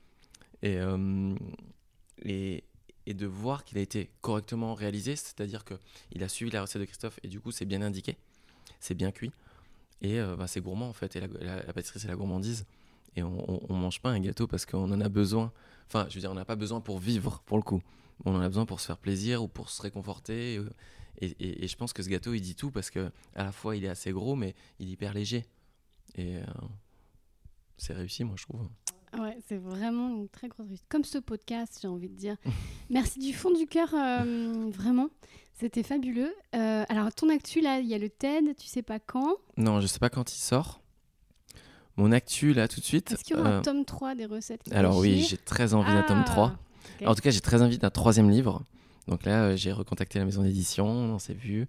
Et euh, et, de voir qu'il a été correctement réalisé, c'est-à-dire que il a suivi la recette de Christophe et du coup, c'est bien indiqué, c'est bien cuit et euh, bah, c'est gourmand en fait. Et la, pâtisserie, c'est la gourmandise. Et on, on, on mange pas un gâteau parce qu'on en a besoin. Enfin, je veux dire, on n'a pas besoin pour vivre, pour le coup. On en a besoin pour se faire plaisir ou pour se réconforter. euh, et je pense que ce gâteau, il dit tout parce que à la fois, il est assez gros, mais il est hyper léger. Et euh, c'est réussi, moi, je trouve. Ouais, c'est vraiment une très grosse réussite. Comme ce podcast, j'ai envie de dire. Merci du fond du cœur, euh, vraiment. C'était fabuleux. Euh, alors, ton actu, là, il y a le TED, tu sais pas quand? Non, je sais pas quand il sort. Mon actu, là, tout de suite. Est-ce qu'il y aura euh, un tome 3 des recettes alors oui, j'ai très envie d'un tome Ah, 3. ok. En tout cas, j'ai très envie d'un troisième livre. Donc là, euh, j'ai recontacté la maison d'édition, on s'est vu.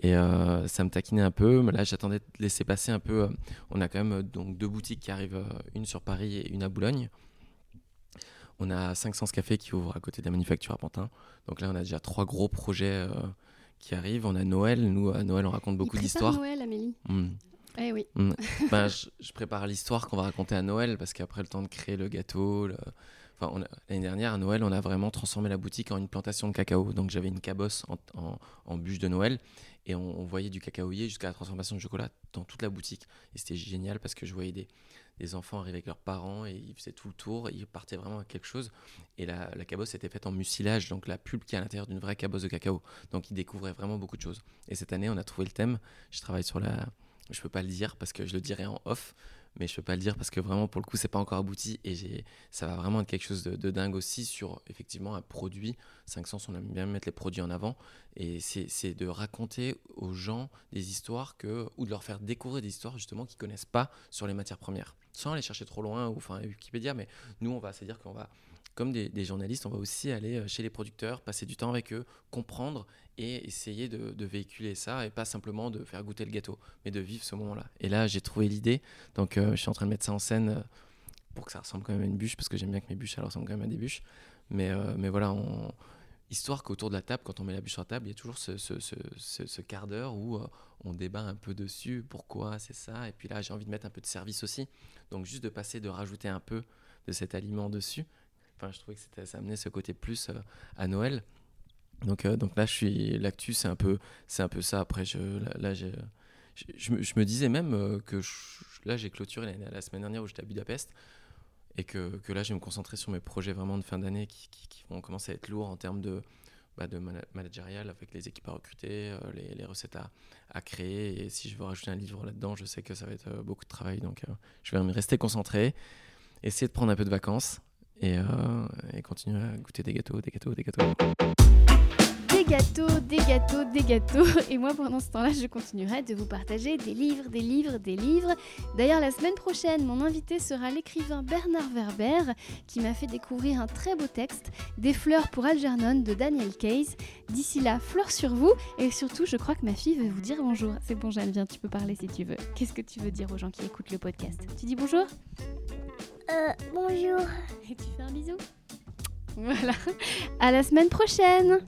Et euh, ça me taquinait un peu. Mais là, j'attendais de laisser passer un peu. euh, on a quand même euh, donc deux boutiques qui arrivent, une sur Paris et une à Boulogne. On a 500 cafés qui ouvrent à côté de la manufacture à Pantin. Donc là, on a déjà trois gros projets euh, qui arrivent. On a Noël. Nous, à Noël, on raconte beaucoup d'histoires. Noël, Amélie. Hmm. Eh oui. Ben, je, je prépare l'histoire qu'on va raconter à Noël parce qu'après le temps de créer le gâteau, le- l'année dernière à Noël, on a vraiment transformé la boutique en une plantation de cacao. Donc j'avais une cabosse en, bûche de Noël et on, voyait du cacaoyer jusqu'à la transformation de chocolat dans toute la boutique. Et c'était génial parce que je voyais des, enfants arriver avec leurs parents et ils faisaient tout le tour, ils partaient vraiment à quelque chose. Et la cabosse était faite en mucilage, donc la pulpe qui est à l'intérieur d'une vraie cabosse de cacao. Donc ils découvraient vraiment beaucoup de choses. Et cette année, on a trouvé le thème. Je travaille sur la. Je peux pas le dire parce que je le dirai en off, mais je peux pas le dire parce que vraiment pour le coup c'est pas encore abouti et j'ai ça va vraiment être quelque chose de, dingue aussi sur effectivement un produit. 500 on aime bien mettre les produits en avant et c'est c'est de raconter aux gens des histoires que ou de leur faire découvrir des histoires justement qu'ils connaissent pas sur les matières premières. Sans aller chercher trop loin ou enfin Wikipédia mais nous on va c'est à dire qu'on va comme des, journalistes, on va aussi aller euh, chez les producteurs, passer du temps avec eux, comprendre et essayer de, véhiculer ça et pas simplement de faire goûter le gâteau, mais de vivre ce moment-là. Et là, j'ai trouvé l'idée, donc euh, je suis en train de mettre ça en scène euh, pour que ça ressemble quand même à une bûche, parce que j'aime bien que mes bûches ressemblent quand même à des bûches. Mais, mais voilà, histoire qu'autour de la table, quand on met la bûche sur la table, il y a toujours ce, quart d'heure où on débat un peu dessus, pourquoi c'est ça. Et puis là, j'ai envie de mettre un peu de service aussi. Donc juste de passer, de rajouter un peu de cet aliment dessus. Je trouvais que ça amenait ce côté plus euh, à Noël. Donc, euh, donc là, je suis l'actu, c'est un peu, c'est un peu ça. Après, je, là, je, me, disais même euh, que là, j'ai clôturé la, semaine dernière où j'étais à Budapest et que, là, je vais me concentrer sur mes projets vraiment de fin d'année qui, vont commencer à être lourds en termes de, bah, managérial avec les équipes à recruter, les, recettes à, créer. Et si je veux rajouter un livre là-dedans, je sais que ça va être beaucoup de travail. Donc, je vais rester concentré, essayer de prendre un peu de vacances et, euh, et continuer à goûter des gâteaux, des gâteaux, des gâteaux. Des gâteaux, des gâteaux, des gâteaux. Et moi, pendant ce temps-là, je continuerai de vous partager des livres, des livres, des livres. D'ailleurs, la semaine prochaine, mon invité sera l'écrivain Bernard Werber, qui m'a fait découvrir un très beau texte, Des fleurs pour Algernon de Daniel Case. D'ici là, fleurs sur vous. Et surtout, je crois que ma fille veut vous dire bonjour. C'est bon, Jeanne, viens, tu peux parler si tu veux. Qu'est-ce que tu veux dire aux gens qui écoutent le podcast? Tu dis bonjour? Euh, bonjour. Et tu fais un bisou Voilà. À la semaine prochaine